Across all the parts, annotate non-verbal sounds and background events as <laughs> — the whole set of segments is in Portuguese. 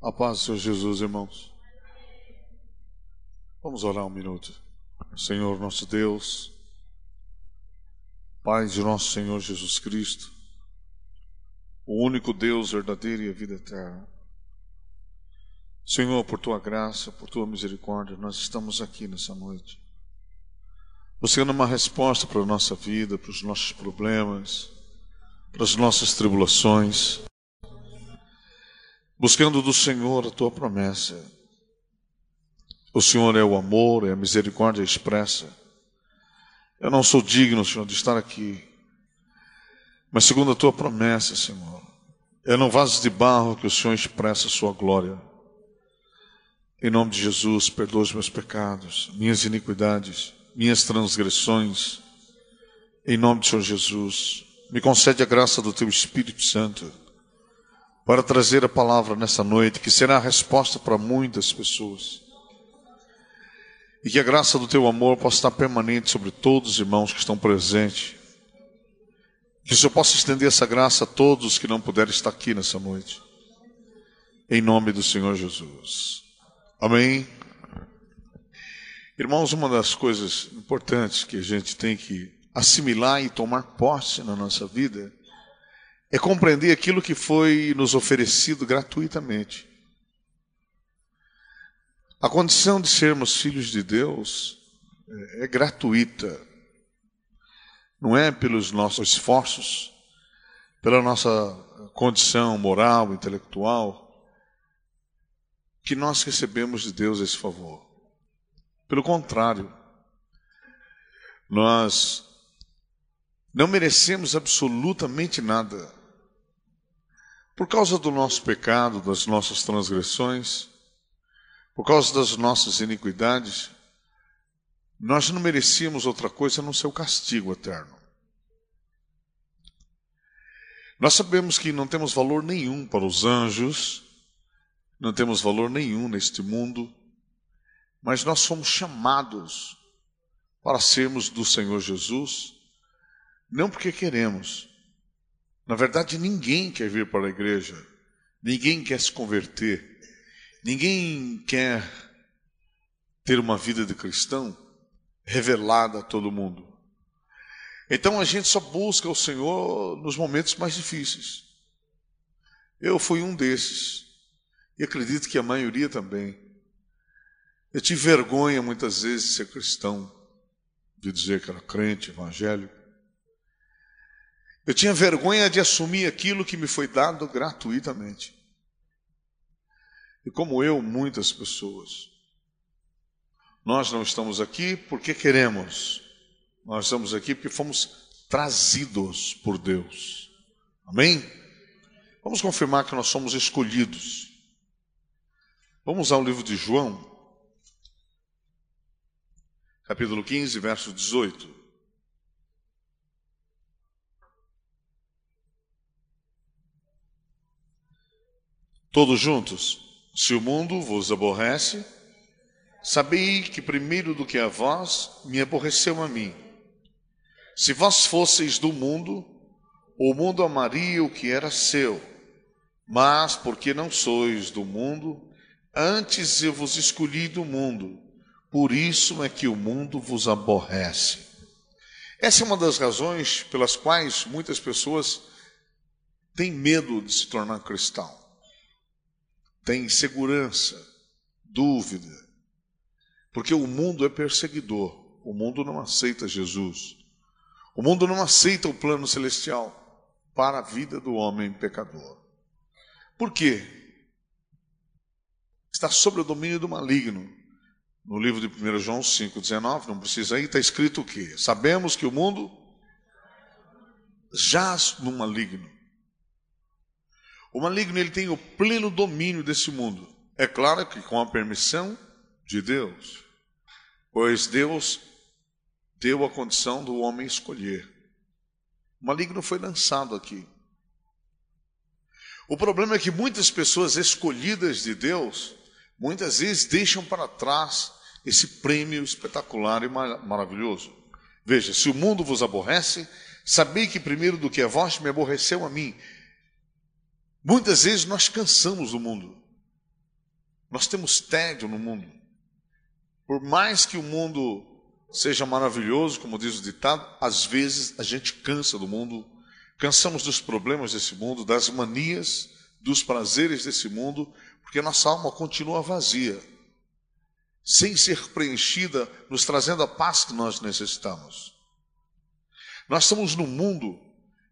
A paz do Senhor Jesus, irmãos. Vamos orar um minuto. Senhor nosso Deus, Pai de nosso Senhor Jesus Cristo, o único Deus verdadeiro e a vida eterna. Senhor, por tua graça, por tua misericórdia, nós estamos aqui nessa noite. Buscando uma resposta para a nossa vida, para os nossos problemas, para as nossas tribulações buscando do Senhor a tua promessa. O Senhor é o amor, é a misericórdia expressa. Eu não sou digno, Senhor, de estar aqui, mas segundo a tua promessa, Senhor, é no vaso de barro que o Senhor expressa a sua glória. Em nome de Jesus, perdoa os meus pecados, minhas iniquidades, minhas transgressões. Em nome do Senhor Jesus, me concede a graça do teu Espírito Santo para trazer a palavra nessa noite, que será a resposta para muitas pessoas. E que a graça do teu amor possa estar permanente sobre todos os irmãos que estão presentes. Que o Senhor possa estender essa graça a todos que não puderem estar aqui nessa noite. Em nome do Senhor Jesus. Amém. Irmãos, uma das coisas importantes que a gente tem que assimilar e tomar posse na nossa vida é compreender aquilo que foi nos oferecido gratuitamente. A condição de sermos filhos de Deus é, é gratuita. Não é pelos nossos esforços, pela nossa condição moral, intelectual, que nós recebemos de Deus esse favor. Pelo contrário, nós não merecemos absolutamente nada. Por causa do nosso pecado, das nossas transgressões, por causa das nossas iniquidades, nós não merecíamos outra coisa a não ser o castigo eterno. Nós sabemos que não temos valor nenhum para os anjos, não temos valor nenhum neste mundo, mas nós somos chamados para sermos do Senhor Jesus, não porque queremos, na verdade, ninguém quer vir para a igreja, ninguém quer se converter, ninguém quer ter uma vida de cristão revelada a todo mundo. Então a gente só busca o Senhor nos momentos mais difíceis. Eu fui um desses, e acredito que a maioria também. Eu tive vergonha muitas vezes de ser cristão, de dizer que era crente, evangélico. Eu tinha vergonha de assumir aquilo que me foi dado gratuitamente. E como eu, muitas pessoas. Nós não estamos aqui porque queremos. Nós estamos aqui porque fomos trazidos por Deus. Amém? Vamos confirmar que nós somos escolhidos. Vamos ao livro de João, capítulo 15, verso 18. Todos juntos. Se o mundo vos aborrece, sabei que primeiro do que a vós me aborreceu a mim. Se vós fosseis do mundo, o mundo amaria o que era seu. Mas porque não sois do mundo, antes eu vos escolhi do mundo. Por isso é que o mundo vos aborrece. Essa é uma das razões pelas quais muitas pessoas têm medo de se tornar cristão tem insegurança, dúvida, porque o mundo é perseguidor, o mundo não aceita Jesus, o mundo não aceita o plano celestial para a vida do homem pecador. Por quê? Está sob o domínio do maligno. No livro de 1 João 5,19, não precisa ir, está escrito o quê? Sabemos que o mundo jaz no maligno. O maligno ele tem o pleno domínio desse mundo. É claro que com a permissão de Deus, pois Deus deu a condição do homem escolher. O maligno foi lançado aqui. O problema é que muitas pessoas escolhidas de Deus, muitas vezes deixam para trás esse prêmio espetacular e maravilhoso. Veja, se o mundo vos aborrece, sabei que primeiro do que a vós me aborreceu a mim. Muitas vezes nós cansamos do mundo. Nós temos tédio no mundo. Por mais que o mundo seja maravilhoso, como diz o ditado, às vezes a gente cansa do mundo, cansamos dos problemas desse mundo, das manias, dos prazeres desse mundo, porque nossa alma continua vazia, sem ser preenchida, nos trazendo a paz que nós necessitamos. Nós estamos no mundo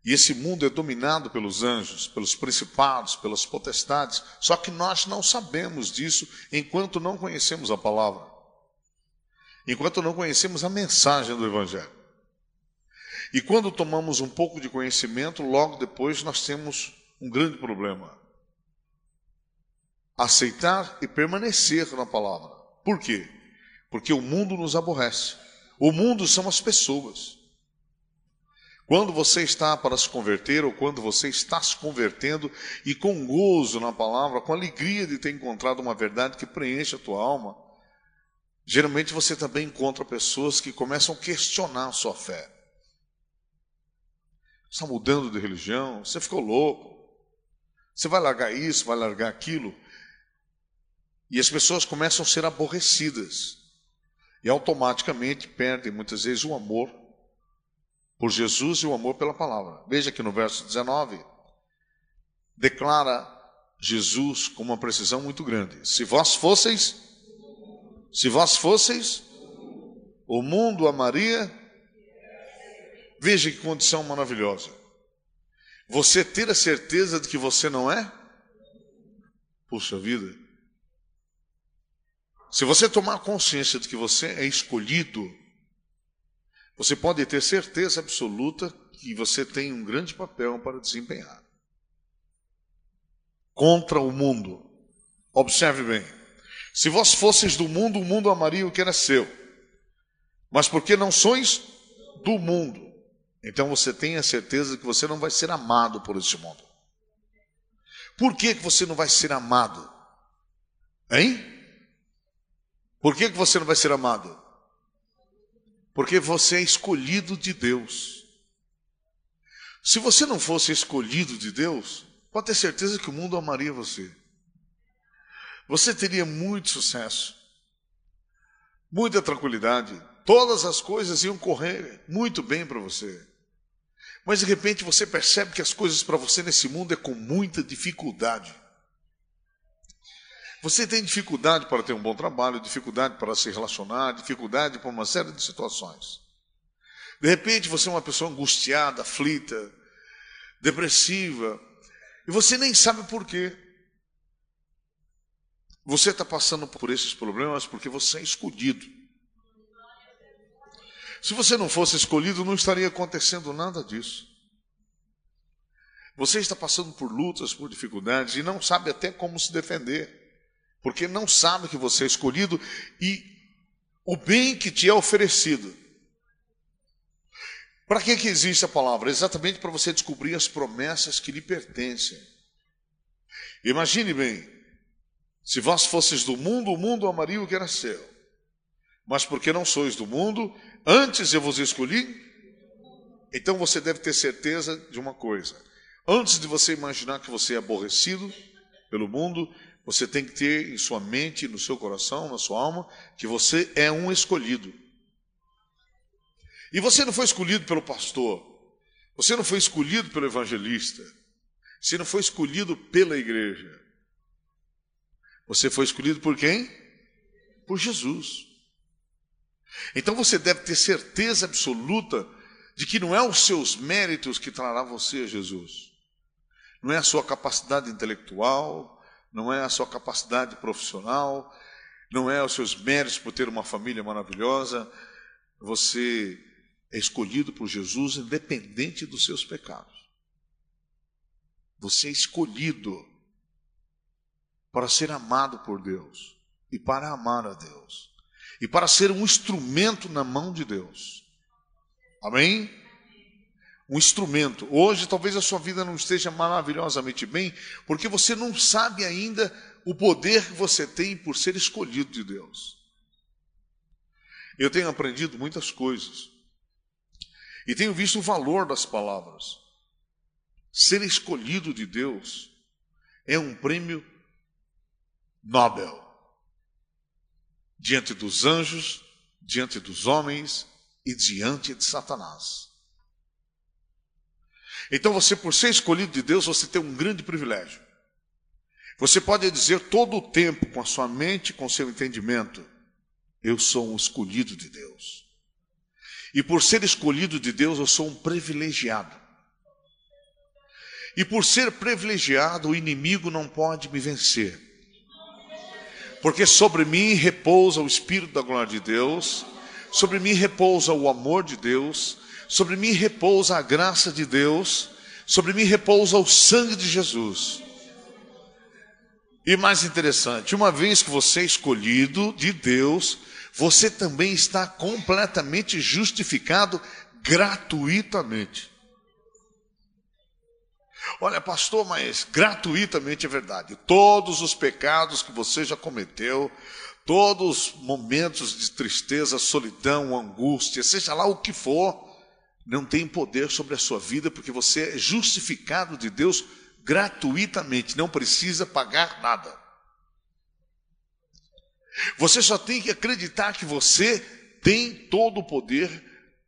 e esse mundo é dominado pelos anjos, pelos principados, pelas potestades, só que nós não sabemos disso enquanto não conhecemos a palavra, enquanto não conhecemos a mensagem do Evangelho. E quando tomamos um pouco de conhecimento, logo depois nós temos um grande problema: aceitar e permanecer na palavra. Por quê? Porque o mundo nos aborrece. O mundo são as pessoas. Quando você está para se converter, ou quando você está se convertendo, e com gozo na palavra, com alegria de ter encontrado uma verdade que preenche a tua alma, geralmente você também encontra pessoas que começam a questionar a sua fé. Você está mudando de religião, você ficou louco, você vai largar isso, vai largar aquilo. E as pessoas começam a ser aborrecidas, e automaticamente perdem muitas vezes o amor por Jesus e o amor pela palavra. Veja que no verso 19, declara Jesus com uma precisão muito grande: Se vós fosseis, se vós fosseis, o mundo amaria. Veja que condição maravilhosa. Você ter a certeza de que você não é? Puxa vida. Se você tomar consciência de que você é escolhido, você pode ter certeza absoluta que você tem um grande papel para desempenhar. Contra o mundo. Observe bem. Se vós fosseis do mundo, o mundo amaria o que era seu. Mas porque não sois do mundo, então você tem a certeza que você não vai ser amado por este mundo. Por que, que você não vai ser amado? Hein? Por que, que você não vai ser amado? Porque você é escolhido de Deus. Se você não fosse escolhido de Deus, pode ter certeza que o mundo amaria você. Você teria muito sucesso, muita tranquilidade, todas as coisas iam correr muito bem para você. Mas de repente você percebe que as coisas para você nesse mundo é com muita dificuldade. Você tem dificuldade para ter um bom trabalho, dificuldade para se relacionar, dificuldade para uma série de situações. De repente você é uma pessoa angustiada, aflita, depressiva, e você nem sabe por quê. Você está passando por esses problemas porque você é escolhido. Se você não fosse escolhido, não estaria acontecendo nada disso. Você está passando por lutas, por dificuldades e não sabe até como se defender porque não sabe que você é escolhido e o bem que te é oferecido. Para que, que existe a palavra? Exatamente para você descobrir as promessas que lhe pertencem. Imagine bem, se vós fosses do mundo, o mundo amaria o que era seu. Mas porque não sois do mundo, antes eu vos escolhi. Então você deve ter certeza de uma coisa: antes de você imaginar que você é aborrecido pelo mundo, você tem que ter em sua mente, no seu coração, na sua alma, que você é um escolhido. E você não foi escolhido pelo pastor, você não foi escolhido pelo evangelista, você não foi escolhido pela igreja. Você foi escolhido por quem? Por Jesus. Então você deve ter certeza absoluta de que não é os seus méritos que trará você a Jesus. Não é a sua capacidade intelectual, não é a sua capacidade profissional, não é os seus méritos por ter uma família maravilhosa. Você é escolhido por Jesus independente dos seus pecados. Você é escolhido para ser amado por Deus e para amar a Deus e para ser um instrumento na mão de Deus. Amém? Um instrumento. Hoje talvez a sua vida não esteja maravilhosamente bem, porque você não sabe ainda o poder que você tem por ser escolhido de Deus. Eu tenho aprendido muitas coisas e tenho visto o valor das palavras. Ser escolhido de Deus é um prêmio Nobel. diante dos anjos, diante dos homens e diante de Satanás. Então você, por ser escolhido de Deus, você tem um grande privilégio. Você pode dizer todo o tempo, com a sua mente, com o seu entendimento, eu sou um escolhido de Deus. E por ser escolhido de Deus, eu sou um privilegiado. E por ser privilegiado, o inimigo não pode me vencer. Porque sobre mim repousa o Espírito da glória de Deus, sobre mim repousa o amor de Deus, sobre mim repousa a graça de Deus, sobre mim repousa o sangue de Jesus. E mais interessante, uma vez que você é escolhido de Deus, você também está completamente justificado gratuitamente. Olha, pastor, mas gratuitamente é verdade. Todos os pecados que você já cometeu, todos os momentos de tristeza, solidão, angústia, seja lá o que for, não tem poder sobre a sua vida, porque você é justificado de Deus gratuitamente, não precisa pagar nada. Você só tem que acreditar que você tem todo o poder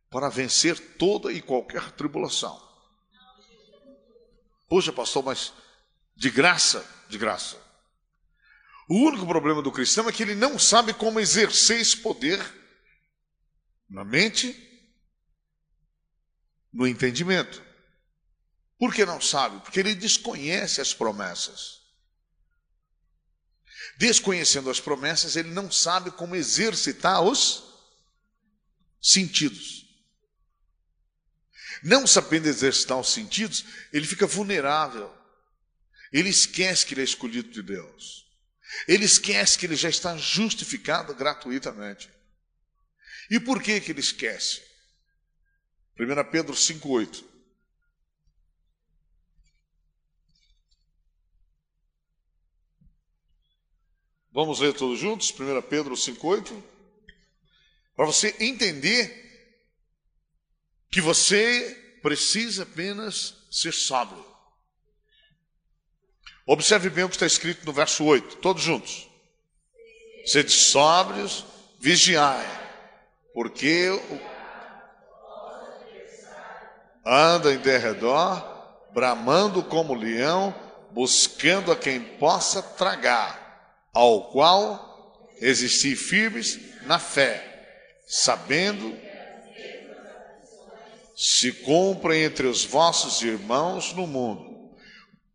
para vencer toda e qualquer tribulação. Poxa, pastor, mas de graça, de graça. O único problema do cristão é que ele não sabe como exercer esse poder na mente, no entendimento. Por que não sabe? Porque ele desconhece as promessas. Desconhecendo as promessas, ele não sabe como exercitar os sentidos. Não sabendo exercitar os sentidos, ele fica vulnerável. Ele esquece que ele é escolhido de Deus. Ele esquece que ele já está justificado gratuitamente. E por que que ele esquece? 1 Pedro 5,8. Vamos ler todos juntos, 1 Pedro 5,8. Para você entender que você precisa apenas ser sábio. Observe bem o que está escrito no verso 8, todos juntos. Sede sóbrios, vigiai, porque anda em derredor, bramando como leão, buscando a quem possa tragar ao qual existir firmes na fé, sabendo se cumprem entre os vossos irmãos no mundo.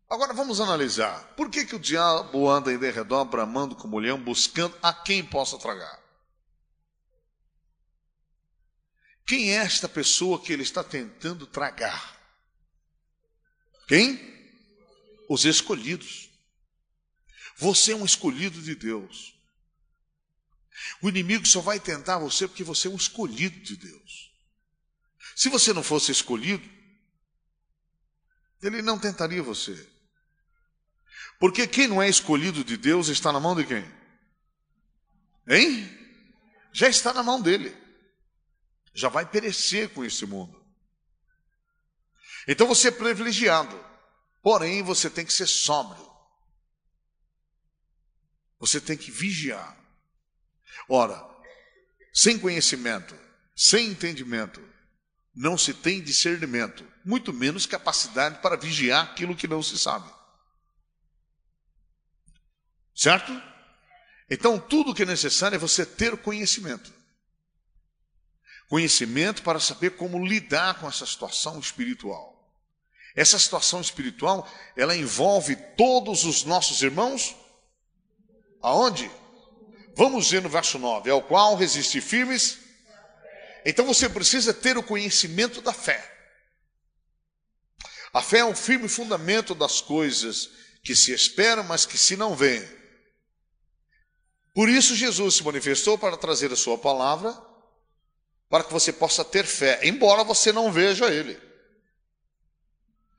Agora vamos analisar. Por que, que o diabo anda em derredor, bramando como leão, buscando a quem possa tragar? Quem é esta pessoa que ele está tentando tragar? Quem? Os escolhidos. Você é um escolhido de Deus. O inimigo só vai tentar você porque você é um escolhido de Deus. Se você não fosse escolhido, ele não tentaria você. Porque quem não é escolhido de Deus está na mão de quem? Hein? Já está na mão dele. Já vai perecer com esse mundo. Então você é privilegiado. Porém, você tem que ser sóbrio. Você tem que vigiar. Ora, sem conhecimento, sem entendimento, não se tem discernimento, muito menos capacidade para vigiar aquilo que não se sabe. Certo? Então, tudo que é necessário é você ter conhecimento. Conhecimento para saber como lidar com essa situação espiritual. Essa situação espiritual, ela envolve todos os nossos irmãos Aonde? Vamos ver no verso 9: ao qual resistir firmes. Então você precisa ter o conhecimento da fé. A fé é um firme fundamento das coisas que se esperam, mas que se não veem. Por isso Jesus se manifestou para trazer a sua palavra, para que você possa ter fé, embora você não veja ele.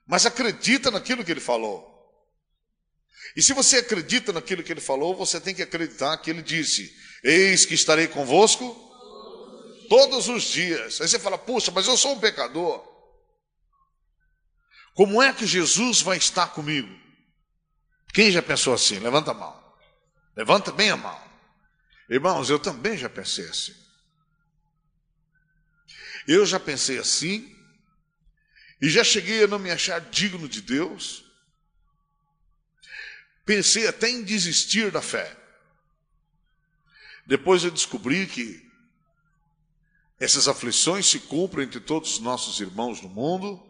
Mas acredita naquilo que ele falou. E se você acredita naquilo que ele falou, você tem que acreditar que ele disse: Eis que estarei convosco todos os dias. Aí você fala: Puxa, mas eu sou um pecador. Como é que Jesus vai estar comigo? Quem já pensou assim? Levanta a mão. Levanta bem a mão. Irmãos, eu também já pensei assim. Eu já pensei assim e já cheguei a não me achar digno de Deus. Pensei até em desistir da fé. Depois eu descobri que essas aflições se cumprem entre todos os nossos irmãos no mundo,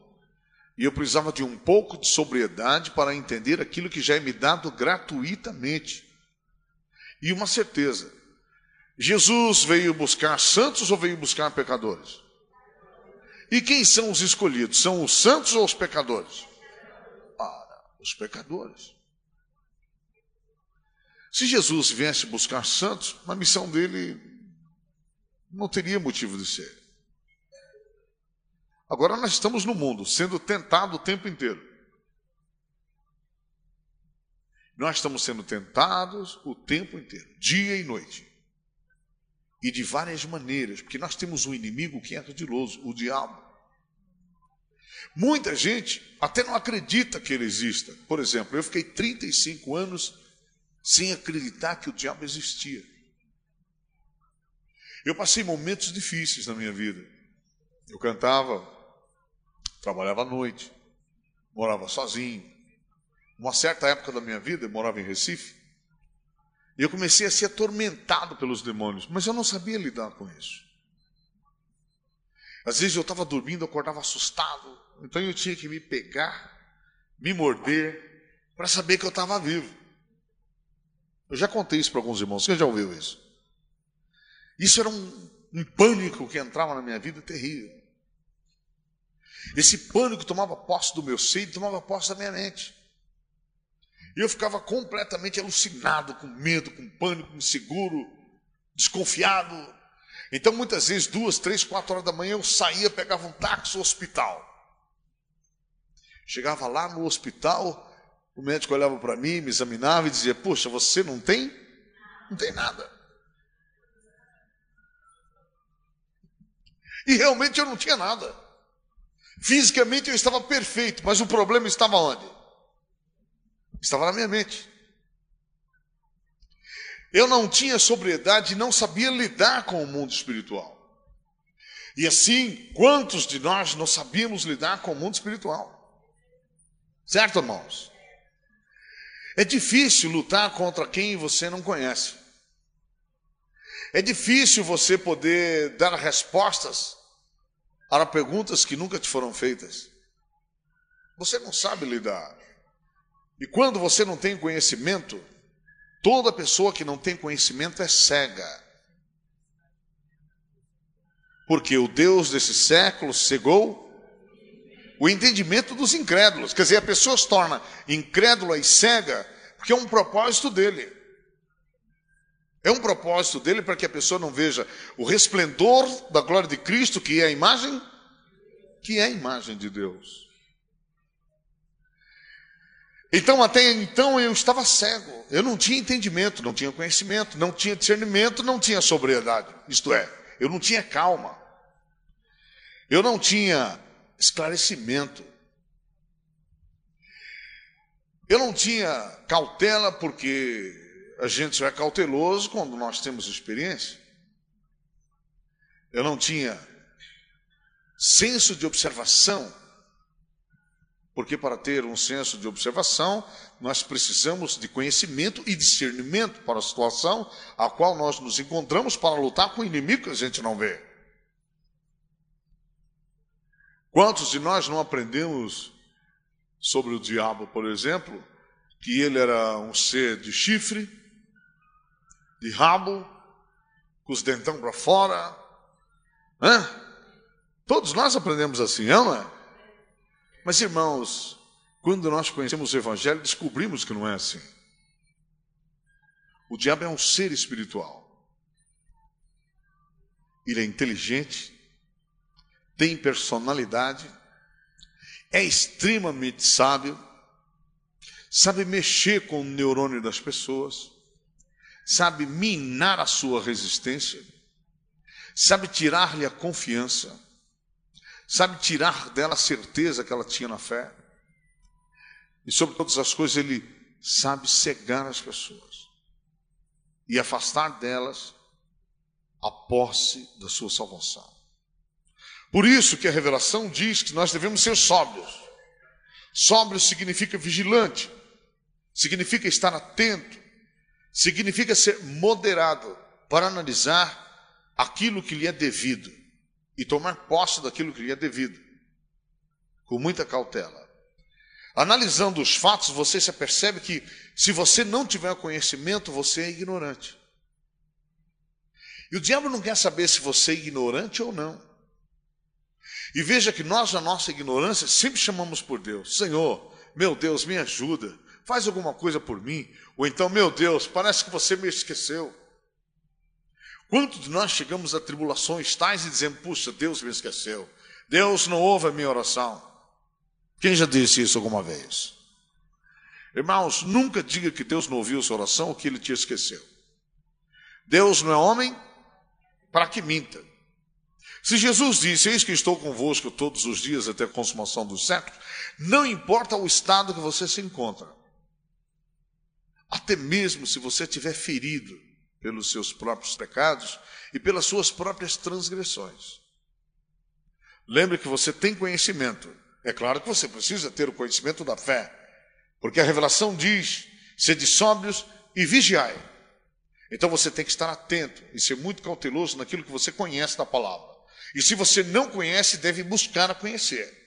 e eu precisava de um pouco de sobriedade para entender aquilo que já é me dado gratuitamente. E uma certeza: Jesus veio buscar santos ou veio buscar pecadores? E quem são os escolhidos? São os santos ou os pecadores? Para, os pecadores. Se Jesus viesse buscar santos, a missão dele não teria motivo de ser. Agora nós estamos no mundo, sendo tentado o tempo inteiro. Nós estamos sendo tentados o tempo inteiro, dia e noite. E de várias maneiras, porque nós temos um inimigo que é ardiloso, o diabo. Muita gente até não acredita que ele exista. Por exemplo, eu fiquei 35 anos sem acreditar que o diabo existia. Eu passei momentos difíceis na minha vida. Eu cantava, trabalhava à noite, morava sozinho. Uma certa época da minha vida, eu morava em Recife, e eu comecei a ser atormentado pelos demônios, mas eu não sabia lidar com isso. Às vezes eu estava dormindo, eu acordava assustado, então eu tinha que me pegar, me morder, para saber que eu estava vivo. Eu já contei isso para alguns irmãos, quem já ouviu isso? Isso era um, um pânico que entrava na minha vida terrível. Esse pânico tomava posse do meu seio, tomava posse da minha mente. E eu ficava completamente alucinado, com medo, com pânico, inseguro, desconfiado. Então, muitas vezes, duas, três, quatro horas da manhã, eu saía, pegava um táxi ao hospital. Chegava lá no hospital, o médico olhava para mim, me examinava e dizia: Poxa, você não tem? Não tem nada. E realmente eu não tinha nada. Fisicamente eu estava perfeito, mas o problema estava onde? Estava na minha mente. Eu não tinha sobriedade e não sabia lidar com o mundo espiritual. E assim, quantos de nós não sabíamos lidar com o mundo espiritual? Certo, irmãos? É difícil lutar contra quem você não conhece. É difícil você poder dar respostas para perguntas que nunca te foram feitas. Você não sabe lidar. E quando você não tem conhecimento, toda pessoa que não tem conhecimento é cega. Porque o Deus desse século cegou o entendimento dos incrédulos. Quer dizer, a pessoa se torna incrédula e cega porque é um propósito dele. É um propósito dele para que a pessoa não veja o resplendor da glória de Cristo, que é a imagem, que é a imagem de Deus. Então, até então eu estava cego, eu não tinha entendimento, não tinha conhecimento, não tinha discernimento, não tinha sobriedade. Isto é, eu não tinha calma, eu não tinha esclarecimento. Eu não tinha cautela porque a gente só é cauteloso quando nós temos experiência. Eu não tinha senso de observação, porque para ter um senso de observação, nós precisamos de conhecimento e discernimento para a situação a qual nós nos encontramos para lutar com o inimigo que a gente não vê. Quantos de nós não aprendemos sobre o diabo, por exemplo, que ele era um ser de chifre, de rabo, com os dentão para fora. Todos nós aprendemos assim, não é? Mas irmãos, quando nós conhecemos o Evangelho, descobrimos que não é assim. O diabo é um ser espiritual. Ele é inteligente, tem personalidade, é extremamente sábio, sabe mexer com o neurônio das pessoas sabe minar a sua resistência, sabe tirar-lhe a confiança, sabe tirar dela a certeza que ela tinha na fé. E sobre todas as coisas, ele sabe cegar as pessoas. e afastar delas a posse da sua salvação. Por isso que a revelação diz que nós devemos ser sóbrios. Sóbrio significa vigilante, significa estar atento, significa ser moderado para analisar aquilo que lhe é devido e tomar posse daquilo que lhe é devido, com muita cautela. Analisando os fatos, você se percebe que se você não tiver conhecimento, você é ignorante. E o diabo não quer saber se você é ignorante ou não. E veja que nós, na nossa ignorância, sempre chamamos por Deus: Senhor, meu Deus, me ajuda, faz alguma coisa por mim. Ou então, meu Deus, parece que você me esqueceu. Quantos de nós chegamos a tribulações tais e dizemos: Puxa, Deus me esqueceu, Deus não ouve a minha oração. Quem já disse isso alguma vez? Irmãos, nunca diga que Deus não ouviu sua oração ou que ele te esqueceu. Deus não é homem para que minta. Se Jesus disse: Eis que estou convosco todos os dias até a consumação dos séculos, não importa o estado que você se encontra, até mesmo se você estiver ferido pelos seus próprios pecados e pelas suas próprias transgressões. Lembre que você tem conhecimento. É claro que você precisa ter o conhecimento da fé, porque a revelação diz: sede sóbrios e vigiai. Então você tem que estar atento e ser muito cauteloso naquilo que você conhece da palavra. E se você não conhece, deve buscar a conhecer.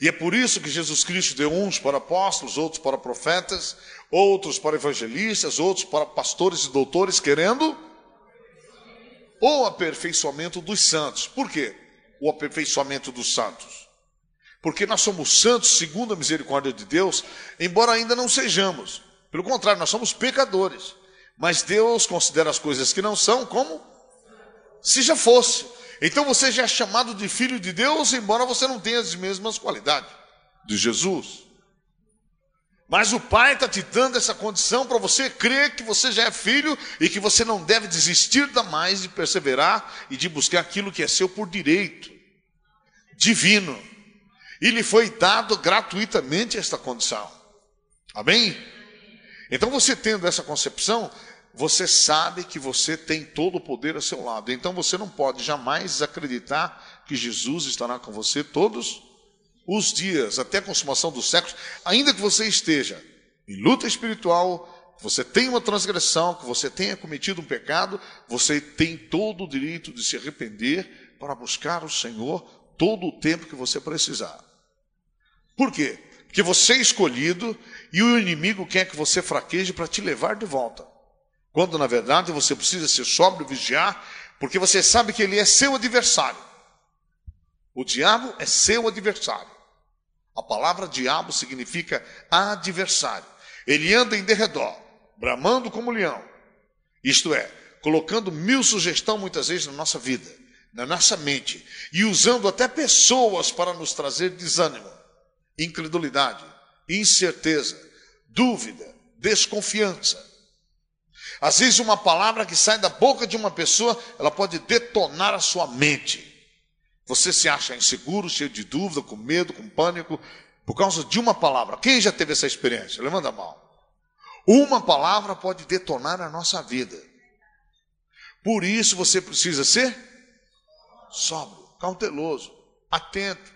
E é por isso que Jesus Cristo deu uns para apóstolos, outros para profetas, outros para evangelistas, outros para pastores e doutores, querendo o aperfeiçoamento dos santos. Por quê? O aperfeiçoamento dos santos. Porque nós somos santos segundo a misericórdia de Deus, embora ainda não sejamos. Pelo contrário, nós somos pecadores. Mas Deus considera as coisas que não são como se já fosse. Então você já é chamado de filho de Deus, embora você não tenha as mesmas qualidades de Jesus. Mas o Pai está te dando essa condição para você crer que você já é filho e que você não deve desistir da mais de perseverar e de buscar aquilo que é seu por direito divino. E lhe foi dado gratuitamente esta condição. Amém? Então, você tendo essa concepção, você sabe que você tem todo o poder a seu lado. Então, você não pode jamais acreditar que Jesus estará com você todos os dias, até a consumação dos séculos, ainda que você esteja em luta espiritual, que você tenha uma transgressão, que você tenha cometido um pecado, você tem todo o direito de se arrepender para buscar o Senhor todo o tempo que você precisar. Por quê? Porque você é escolhido e o inimigo quer que você fraqueje para te levar de volta. Quando na verdade você precisa ser sóbrio, vigiar, porque você sabe que ele é seu adversário. O diabo é seu adversário. A palavra diabo significa adversário. Ele anda em derredor, bramando como leão. Isto é, colocando mil sugestões muitas vezes na nossa vida, na nossa mente, e usando até pessoas para nos trazer desânimo, incredulidade, incerteza, dúvida, desconfiança. Às vezes, uma palavra que sai da boca de uma pessoa, ela pode detonar a sua mente. Você se acha inseguro, cheio de dúvida, com medo, com pânico, por causa de uma palavra. Quem já teve essa experiência? Levanta a mão. Uma palavra pode detonar a nossa vida. Por isso você precisa ser sóbrio, cauteloso, atento,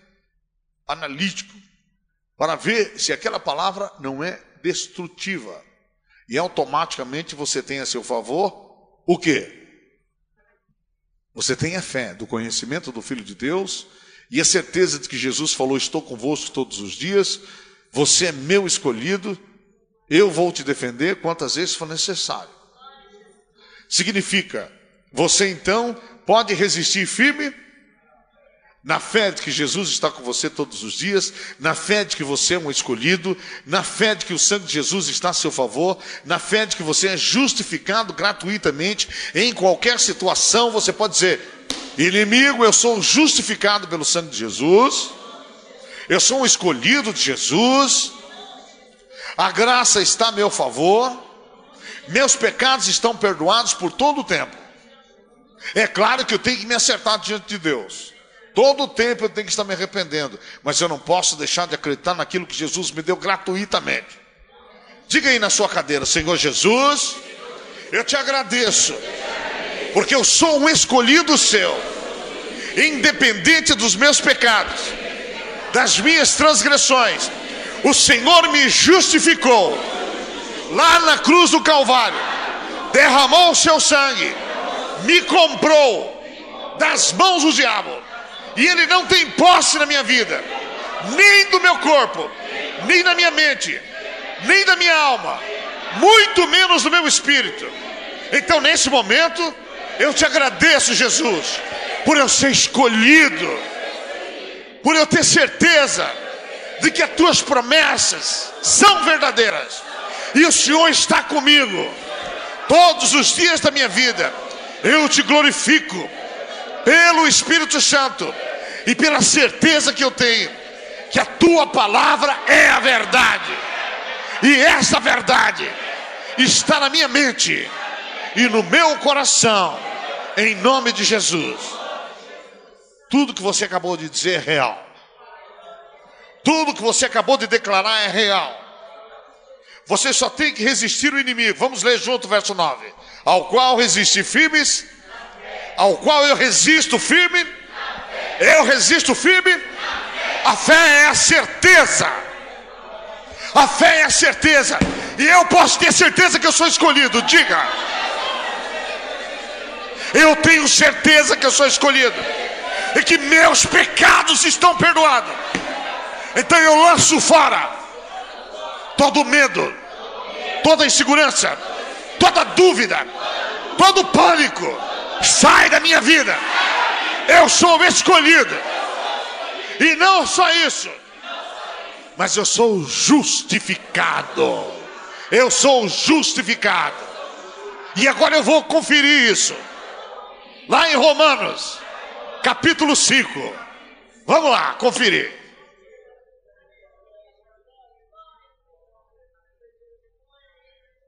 analítico, para ver se aquela palavra não é destrutiva. E automaticamente você tem a seu favor o quê? Você tem a fé do conhecimento do Filho de Deus e a certeza de que Jesus falou: Estou convosco todos os dias, você é meu escolhido, eu vou te defender quantas vezes for necessário. Significa, você então pode resistir firme na fé de que Jesus está com você todos os dias, na fé de que você é um escolhido, na fé de que o sangue de Jesus está a seu favor, na fé de que você é justificado gratuitamente, em qualquer situação você pode dizer: inimigo, eu sou justificado pelo sangue de Jesus, eu sou um escolhido de Jesus, a graça está a meu favor, meus pecados estão perdoados por todo o tempo. É claro que eu tenho que me acertar diante de Deus. Todo o tempo eu tenho que estar me arrependendo, mas eu não posso deixar de acreditar naquilo que Jesus me deu gratuitamente. Diga aí na sua cadeira, Senhor Jesus, Eu te agradeço, porque eu sou um escolhido seu, independente dos meus pecados, das minhas transgressões. O Senhor me justificou lá na cruz do Calvário, derramou o seu sangue, me comprou das mãos do diabo, e ele não tem posse na minha vida, nem do meu corpo, nem na minha mente, nem da minha alma, muito menos do meu espírito. Então, nesse momento, eu te agradeço, Jesus, por eu ser escolhido, por eu ter certeza de que as tuas promessas são verdadeiras e o Senhor está comigo todos os dias da minha vida. Eu te glorifico pelo Espírito Santo e pela certeza que eu tenho que a tua palavra é a verdade. E essa verdade está na minha mente e no meu coração, em nome de Jesus. Tudo que você acabou de dizer é real. Tudo que você acabou de declarar é real. Você só tem que resistir o inimigo. Vamos ler junto o verso 9. Ao qual resiste firmes, ao qual eu resisto firme, eu resisto firme. A fé é a certeza. A fé é a certeza. E eu posso ter certeza que eu sou escolhido. Diga. Eu tenho certeza que eu sou escolhido. E que meus pecados estão perdoados. Então eu lanço fora todo medo, toda insegurança, toda dúvida, todo pânico. Sai da minha vida. Eu sou escolhido. E não só isso, mas eu sou justificado. Eu sou justificado. E agora eu vou conferir isso. Lá em Romanos, capítulo 5. Vamos lá, conferir.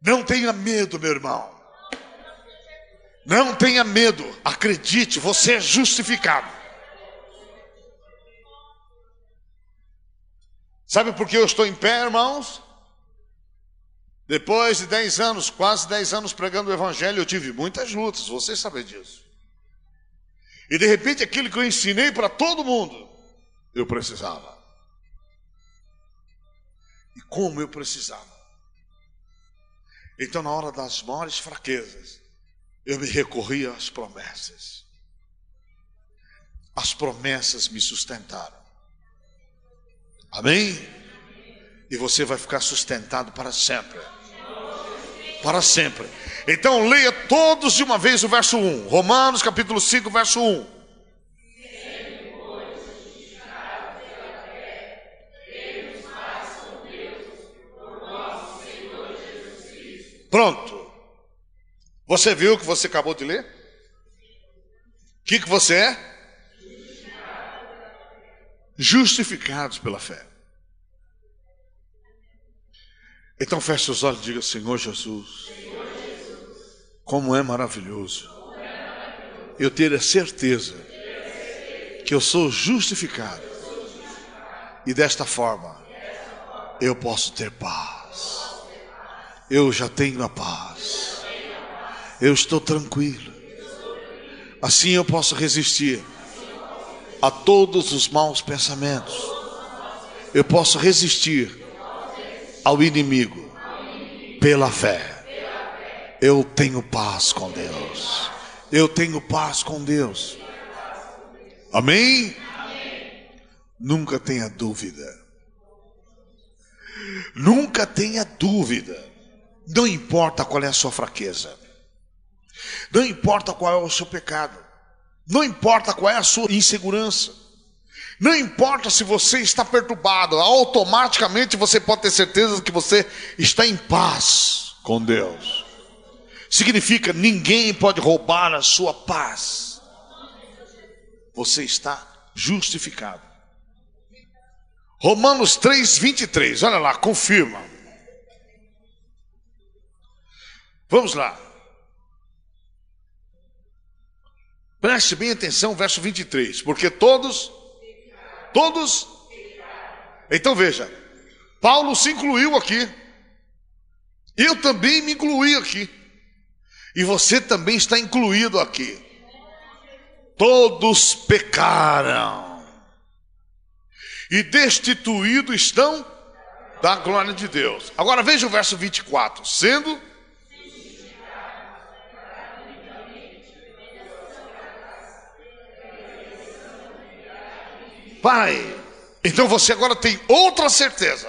Não tenha medo, meu irmão. Não tenha medo. Acredite, você é justificado. Sabe por que eu estou em pé, irmãos? Depois de 10 anos, quase 10 anos pregando o Evangelho, eu tive muitas lutas, vocês sabem disso. E de repente aquilo que eu ensinei para todo mundo, eu precisava. E como eu precisava. Então, na hora das maiores fraquezas, eu me recorri às promessas. As promessas me sustentaram. Amém? E você vai ficar sustentado para sempre. Para sempre. Então leia todos de uma vez o verso 1. Romanos capítulo 5, verso 1. Pronto. Você viu o que você acabou de ler? O que, que você é? Justificados pela fé. Então feche os olhos e diga: Senhor Jesus, como é maravilhoso eu ter a certeza que eu sou justificado e desta forma eu posso ter paz eu já tenho a paz. Eu estou tranquilo. Assim eu posso resistir a todos os maus pensamentos. Eu posso resistir ao inimigo pela fé. Eu tenho paz com Deus. Eu tenho paz com Deus. Amém? Nunca tenha dúvida. Nunca tenha dúvida não importa qual é a sua fraqueza. Não importa qual é o seu pecado. Não importa qual é a sua insegurança. Não importa se você está perturbado, automaticamente você pode ter certeza que você está em paz com Deus. Significa ninguém pode roubar a sua paz. Você está justificado. Romanos 3, 23, olha lá, confirma. Vamos lá. Preste bem atenção, verso 23. Porque todos, todos. Então veja, Paulo se incluiu aqui. Eu também me incluí aqui. E você também está incluído aqui. Todos pecaram e destituídos estão da glória de Deus. Agora veja o verso 24: sendo Pai, então você agora tem outra certeza.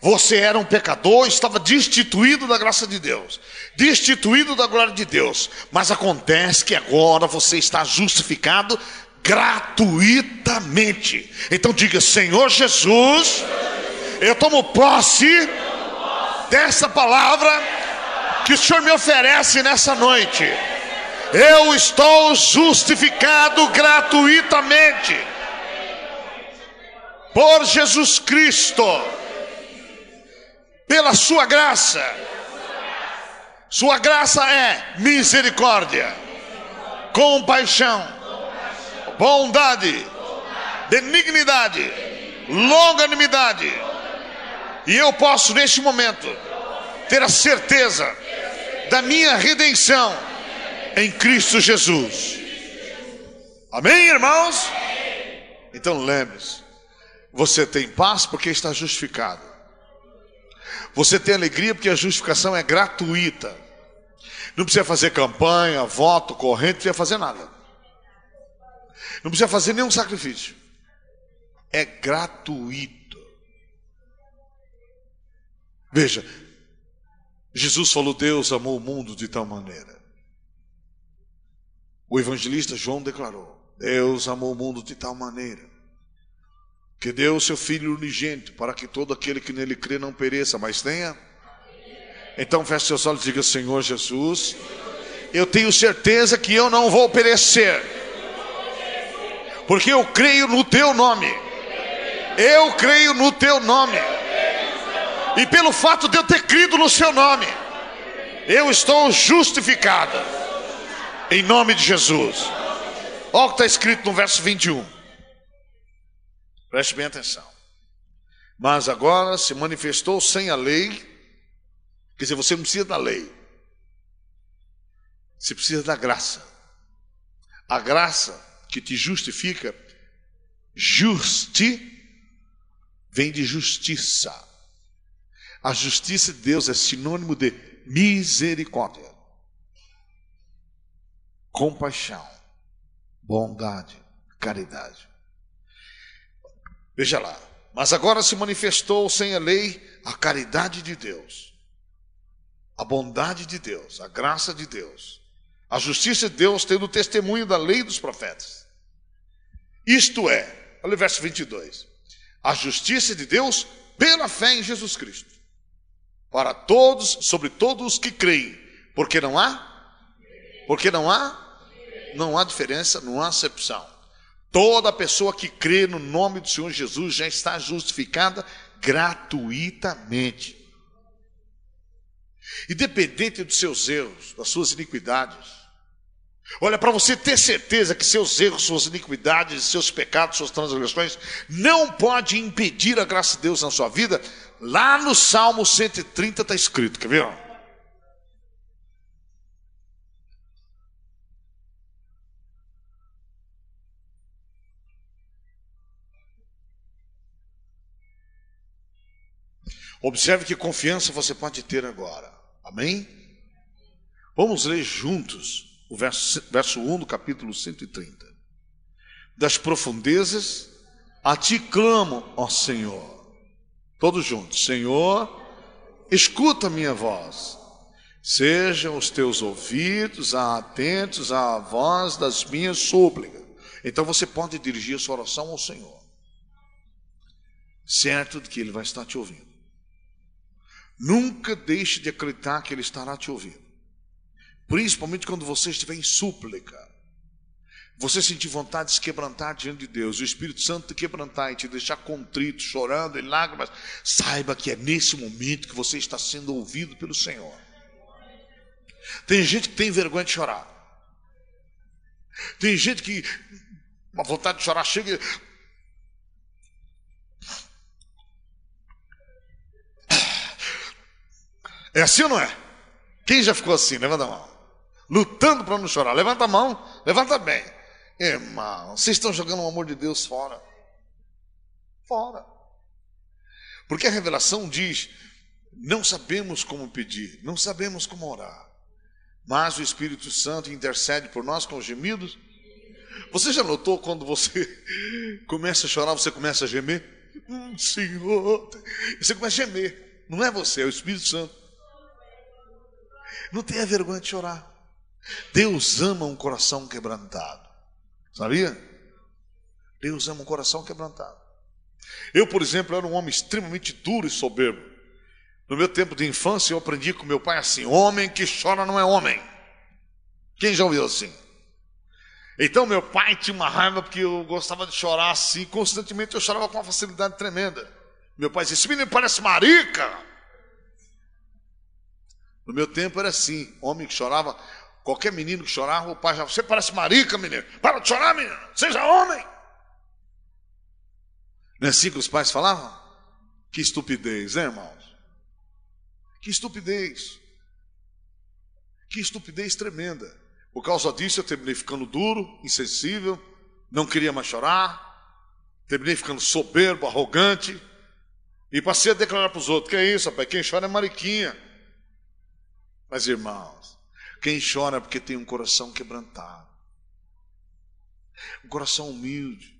Você era um pecador, estava destituído da graça de Deus, destituído da glória de Deus, mas acontece que agora você está justificado gratuitamente. Então diga: Senhor Jesus, eu tomo posse dessa palavra que o Senhor me oferece nessa noite. Eu estou justificado gratuitamente por Jesus Cristo pela sua graça. Sua graça é misericórdia, compaixão, bondade, benignidade, longanimidade. E eu posso, neste momento, ter a certeza da minha redenção em Cristo Jesus. Amém, irmãos? Então lembre-se: você tem paz porque está justificado. Você tem alegria porque a justificação é gratuita. Não precisa fazer campanha, voto, corrente, não precisa fazer nada. Não precisa fazer nenhum sacrifício. É gratuito. Veja, Jesus falou: Deus amou o mundo de tal maneira. O evangelista João declarou: Deus amou o mundo de tal maneira que deu o seu Filho unigênito, para que todo aquele que nele crê não pereça, mas tenha. Então feche seus olhos e diga: Senhor Jesus, eu tenho certeza que eu não vou perecer, porque eu creio no Teu nome. Eu creio no Teu nome, e pelo fato de eu ter crido no Seu nome, eu estou justificado, em nome de Jesus. Olha o que está escrito no verso 21. Preste bem atenção. Mas agora se manifestou sem a lei, quer dizer, você não precisa da lei, você precisa da graça. A graça que te justifica, justi, vem de justiça. A justiça de Deus é sinônimo de misericórdia, compaixão, bondade, caridade. Veja lá. Mas agora se manifestou sem a lei a caridade de Deus, a bondade de Deus, a graça de Deus, a justiça de Deus tendo testemunho da lei dos profetas. Isto é, olha o verso 22. A justiça de Deus pela fé em Jesus Cristo, para todos, sobre todos os que creem, porque não há, porque não há, não há diferença, não há acepção. Toda pessoa que crê no nome do Senhor Jesus já está justificada gratuitamente. Independente dos seus erros, das suas iniquidades. Olha, para você ter certeza que seus erros, suas iniquidades, seus pecados, suas transgressões não pode impedir a graça de Deus na sua vida, lá no Salmo 130 está escrito, quer ver? Observe que confiança você pode ter agora. Amém? Vamos ler juntos o verso, verso 1 do capítulo 130. Das profundezas a ti clamo, ó Senhor. Todos juntos. Senhor, escuta a minha voz. Sejam os teus ouvidos atentos à voz das minhas súplicas. Então você pode dirigir a sua oração ao Senhor, certo de que Ele vai estar te ouvindo. Nunca deixe de acreditar que Ele estará te ouvindo. Principalmente quando você estiver em súplica. Você sentir vontade de se quebrantar diante de Deus, o Espírito Santo te quebrantar e te deixar contrito, chorando em lágrimas, saiba que é nesse momento que você está sendo ouvido pelo Senhor. Tem gente que tem vergonha de chorar. Tem gente que uma vontade de chorar chega É assim ou não é? Quem já ficou assim? Levanta a mão. lutando para não chorar. Levanta a mão, levanta bem. Irmão, vocês estão jogando o amor de Deus fora. Fora. Porque a revelação diz: não sabemos como pedir, não sabemos como orar, mas o Espírito Santo intercede por nós com os gemidos. Você já notou quando você <laughs> começa a chorar, você começa a gemer? Hum, Senhor, você começa a gemer. Não é você, é o Espírito Santo. Não tenha vergonha de chorar. Deus ama um coração quebrantado. Sabia? Deus ama um coração quebrantado. Eu, por exemplo, era um homem extremamente duro e soberbo. No meu tempo de infância, eu aprendi com meu pai assim: homem que chora não é homem. Quem já ouviu assim? Então, meu pai tinha uma raiva porque eu gostava de chorar assim, constantemente eu chorava com uma facilidade tremenda. Meu pai disse: Esse menino parece marica. No meu tempo era assim: homem que chorava, qualquer menino que chorava, o pai já, você parece marica, menino. Para de chorar, menino. Seja homem. Não é assim que os pais falavam? Que estupidez, né, irmãos? Que estupidez. Que estupidez tremenda. Por causa disso, eu terminei ficando duro, insensível, não queria mais chorar, terminei ficando soberbo, arrogante, e passei a declarar para os outros: que é isso, rapaz? Quem chora é mariquinha. Mas, irmãos, quem chora é porque tem um coração quebrantado, um coração humilde.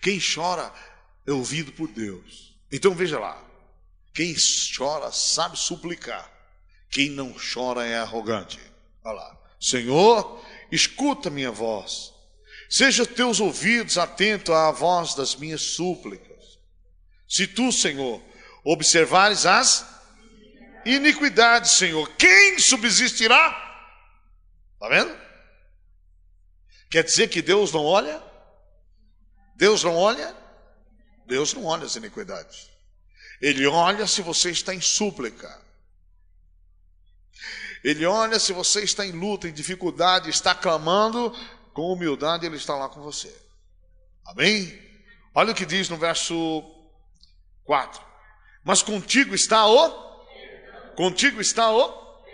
Quem chora é ouvido por Deus. Então veja lá: quem chora sabe suplicar, quem não chora é arrogante. Olha lá, Senhor, escuta minha voz, seja teus ouvidos atentos à voz das minhas súplicas. Se tu, Senhor, observares as iniquidade, Senhor. Quem subsistirá? Está vendo? Quer dizer que Deus não olha? Deus não olha? Deus não olha as iniquidades. Ele olha se você está em súplica. Ele olha se você está em luta, em dificuldade, está clamando, com humildade, Ele está lá com você. Amém? Olha o que diz no verso 4. Mas contigo está o Contigo está o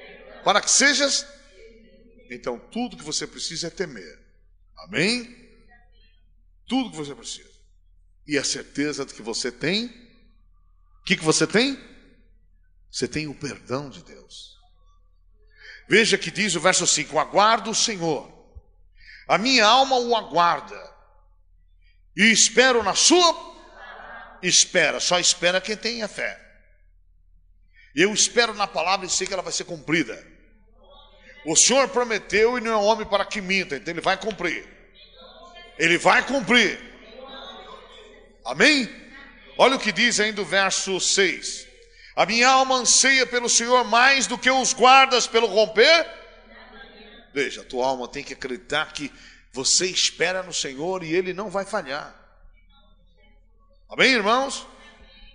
para que sejas. Então, tudo que você precisa é temer. Amém? Tudo que você precisa. E a certeza de que você tem. O que, que você tem? Você tem o perdão de Deus. Veja que diz o verso 5: Aguardo o Senhor, a minha alma o aguarda, e espero na sua. Espera, só espera quem tem a fé. Eu espero na palavra e sei que ela vai ser cumprida. O Senhor prometeu e não é homem para que minta, então ele vai cumprir. Ele vai cumprir. Amém? Olha o que diz ainda o verso 6. A minha alma anseia pelo Senhor mais do que os guardas pelo romper. Veja, a tua alma tem que acreditar que você espera no Senhor e Ele não vai falhar. Amém, irmãos?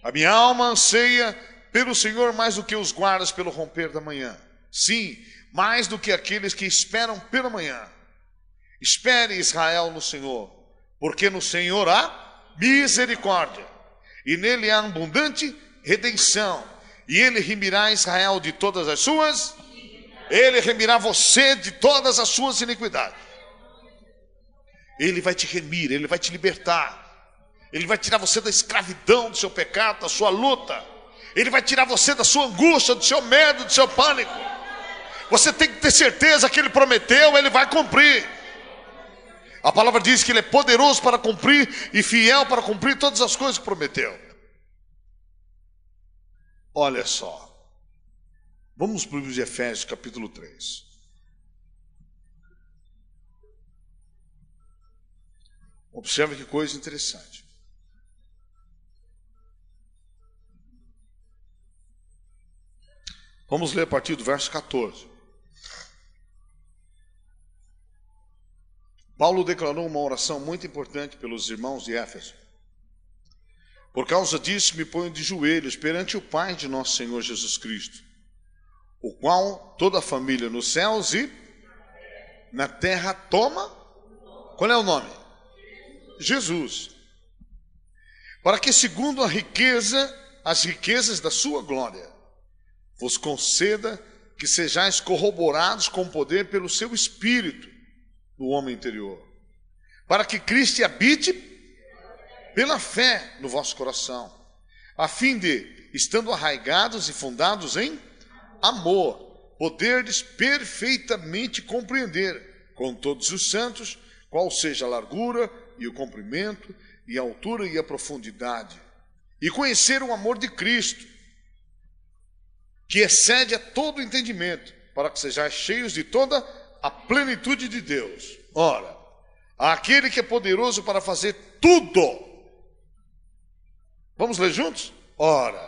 A minha alma anseia pelo Senhor mais do que os guardas pelo romper da manhã. Sim, mais do que aqueles que esperam pela manhã. Espere Israel no Senhor, porque no Senhor há misericórdia, e nele há abundante redenção, e ele remirá Israel de todas as suas, ele remirá você de todas as suas iniquidades. Ele vai te remir, ele vai te libertar, ele vai tirar você da escravidão do seu pecado, da sua luta. Ele vai tirar você da sua angústia, do seu medo, do seu pânico. Você tem que ter certeza que Ele prometeu, Ele vai cumprir. A palavra diz que Ele é poderoso para cumprir e fiel para cumprir todas as coisas que prometeu. Olha só. Vamos para o livro de Efésios, capítulo 3. Observe que coisa interessante. Vamos ler a partir do verso 14. Paulo declarou uma oração muito importante pelos irmãos de Éfeso. Por causa disso, me ponho de joelhos perante o Pai de nosso Senhor Jesus Cristo, o qual toda a família nos céus e na terra toma. Qual é o nome? Jesus. Para que, segundo a riqueza, as riquezas da sua glória, vos conceda que sejais corroborados com poder pelo seu espírito no homem interior, para que Cristo habite pela fé no vosso coração, a fim de, estando arraigados e fundados em amor, poderdes perfeitamente compreender com todos os santos qual seja a largura e o comprimento e a altura e a profundidade, e conhecer o amor de Cristo, que excede a todo entendimento, para que sejais cheios de toda a plenitude de Deus. Ora, aquele que é poderoso para fazer tudo. Vamos ler juntos? Ora,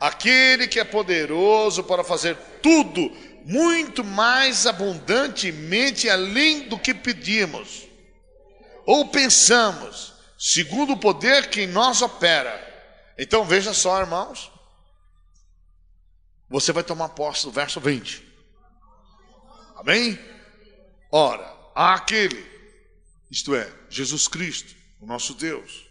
aquele que é poderoso para fazer tudo, muito mais abundantemente além do que pedimos ou pensamos, segundo o poder que em nós opera. Então veja só, irmãos. Você vai tomar posse do verso 20. Amém? Ora, aquele, isto é, Jesus Cristo, o nosso Deus,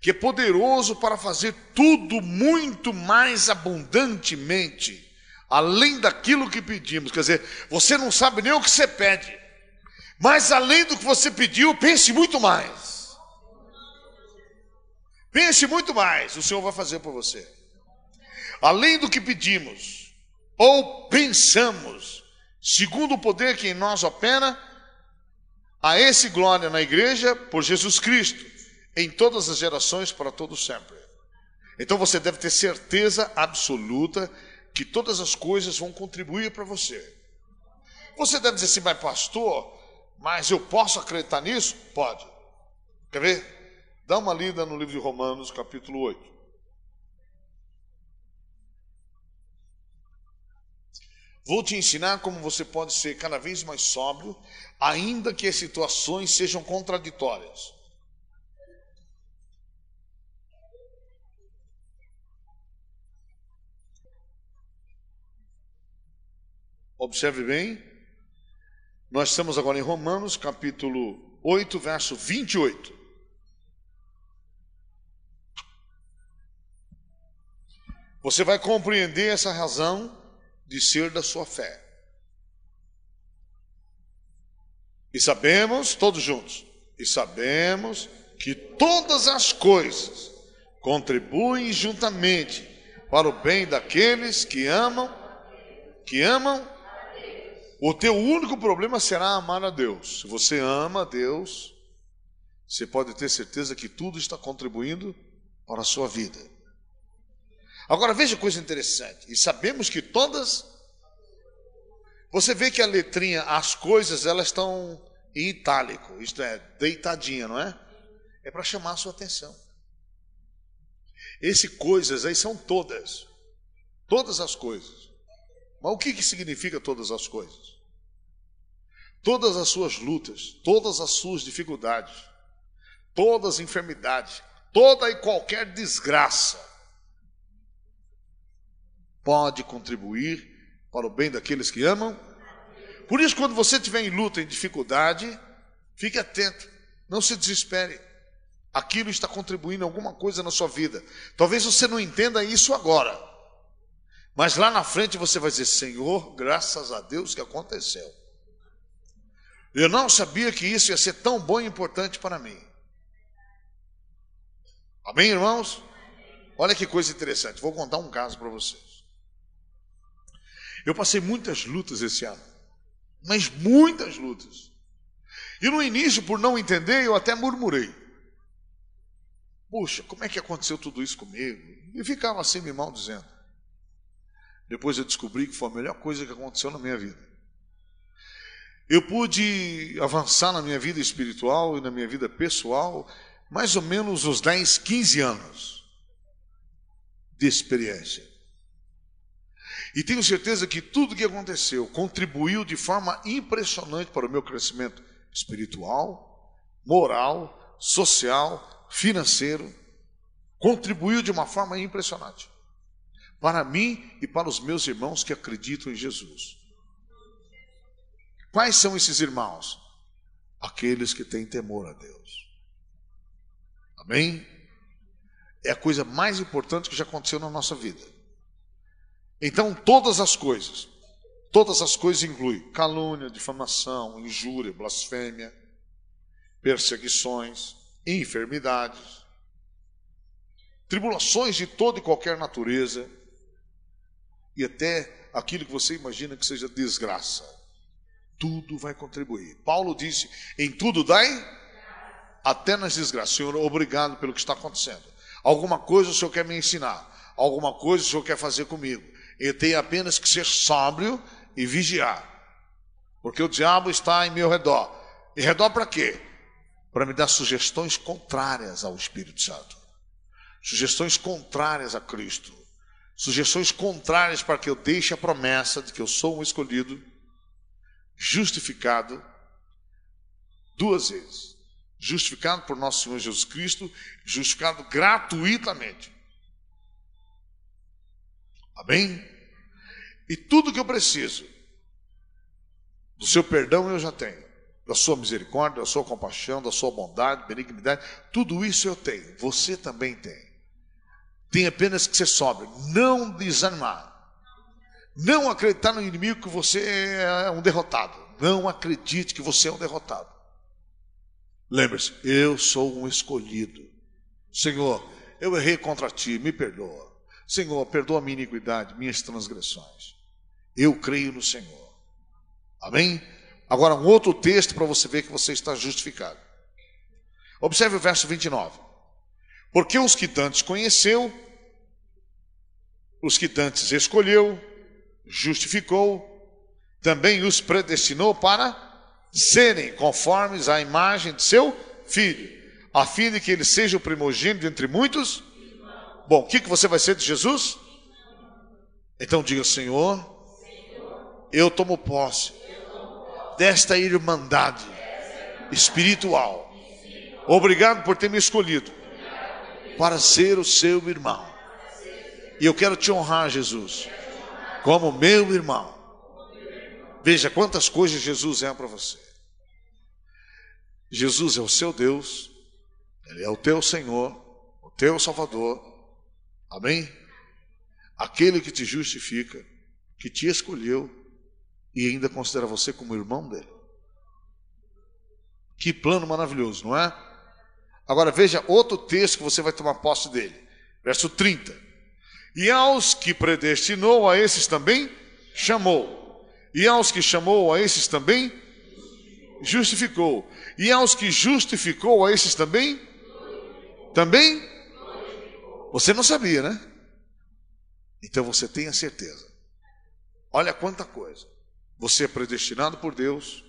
que é poderoso para fazer tudo muito mais abundantemente, além daquilo que pedimos. Quer dizer, você não sabe nem o que você pede, mas além do que você pediu, pense muito mais. Pense muito mais, o Senhor vai fazer por você. Além do que pedimos ou pensamos, segundo o poder que em nós opera, a esse glória na igreja por Jesus Cristo, em todas as gerações, para todos sempre. Então você deve ter certeza absoluta que todas as coisas vão contribuir para você. Você deve dizer assim, mas pastor, mas eu posso acreditar nisso? Pode. Quer ver? Dá uma lida no livro de Romanos, capítulo 8. Vou te ensinar como você pode ser cada vez mais sóbrio, ainda que as situações sejam contraditórias. Observe bem, nós estamos agora em Romanos, capítulo 8, verso 28. Você vai compreender essa razão de ser da sua fé. E sabemos, todos juntos, e sabemos que todas as coisas contribuem juntamente para o bem daqueles que amam, que amam. O teu único problema será amar a Deus. Se você ama a Deus, você pode ter certeza que tudo está contribuindo para a sua vida. Agora veja coisa interessante. E sabemos que todas. Você vê que a letrinha, as coisas, elas estão em itálico, isto é, deitadinha, não é? É para chamar a sua atenção. Esse coisas aí são todas. Todas as coisas. Mas o que, que significa todas as coisas? Todas as suas lutas, todas as suas dificuldades, todas as enfermidades, toda e qualquer desgraça pode contribuir para o bem daqueles que amam. Por isso, quando você estiver em luta, em dificuldade, fique atento, não se desespere. Aquilo está contribuindo alguma coisa na sua vida. Talvez você não entenda isso agora, mas lá na frente você vai dizer: Senhor, graças a Deus que aconteceu. Eu não sabia que isso ia ser tão bom e importante para mim. Amém, irmãos? Olha que coisa interessante. Vou contar um caso para vocês. Eu passei muitas lutas esse ano, mas muitas lutas. E no início, por não entender, eu até murmurei. Puxa, como é que aconteceu tudo isso comigo? E ficava assim me maldizendo. Depois eu descobri que foi a melhor coisa que aconteceu na minha vida. Eu pude avançar na minha vida espiritual e na minha vida pessoal mais ou menos uns 10, 15 anos de experiência. E tenho certeza que tudo que aconteceu contribuiu de forma impressionante para o meu crescimento espiritual, moral, social, financeiro. Contribuiu de uma forma impressionante. Para mim e para os meus irmãos que acreditam em Jesus. Quais são esses irmãos? Aqueles que têm temor a Deus. Amém? É a coisa mais importante que já aconteceu na nossa vida. Então, todas as coisas, Todas as coisas incluem calúnia, difamação, injúria, blasfêmia, perseguições, enfermidades, tribulações de toda e qualquer natureza e até aquilo que você imagina que seja desgraça. Tudo vai contribuir. Paulo disse: em tudo dai, até nas desgraças. Senhor, obrigado pelo que está acontecendo. Alguma coisa o Senhor quer me ensinar, alguma coisa o Senhor quer fazer comigo. Eu tenho apenas que ser sóbrio e vigiar, porque o diabo está em meu redor. Em redor para quê? Para me dar sugestões contrárias ao Espírito Santo, sugestões contrárias a Cristo, sugestões contrárias para que eu deixe a promessa de que eu sou um escolhido, justificado duas vezes. Justificado por nosso Senhor Jesus Cristo, justificado gratuitamente. Amém? E tudo que eu preciso do seu perdão eu já tenho. Da sua misericórdia, da sua compaixão, da sua bondade, benignidade, tudo isso eu tenho. Você também tem. Tem apenas que ser sóbrio, não desanimar. Não acreditar no inimigo que você é um derrotado. Não acredite que você é um derrotado. Lembre-se, eu sou um escolhido. Senhor, eu errei contra ti, me perdoa. Senhor, perdoa minha iniquidade, minhas transgressões. Eu creio no Senhor. Amém? Agora, um outro texto para você ver que você está justificado. Observe o verso 29. Porque os que dantes conheceu, os que dantes escolheu, justificou, também os predestinou para serem conformes à imagem de seu filho, a fim de que ele seja o primogênito entre muitos. Bom, o que, que você vai ser de Jesus? Então diga, Senhor, eu tomo posse desta irmandade espiritual. Obrigado por ter me escolhido para ser o seu irmão. E eu quero te honrar, Jesus, como meu irmão. Veja quantas coisas Jesus é para você. Jesus é o seu Deus, Ele é o teu Senhor, o teu Salvador. Amém? Aquele que te justifica, que te escolheu e ainda considera você como irmão dele. Que plano maravilhoso, não é? Agora veja outro texto que você vai tomar posse dele. Verso 30. E aos que predestinou, a esses também chamou. E aos que chamou, a esses também justificou. E aos que justificou, a esses também também você não sabia, né? Então você tem a certeza. Olha quanta coisa. Você é predestinado por Deus,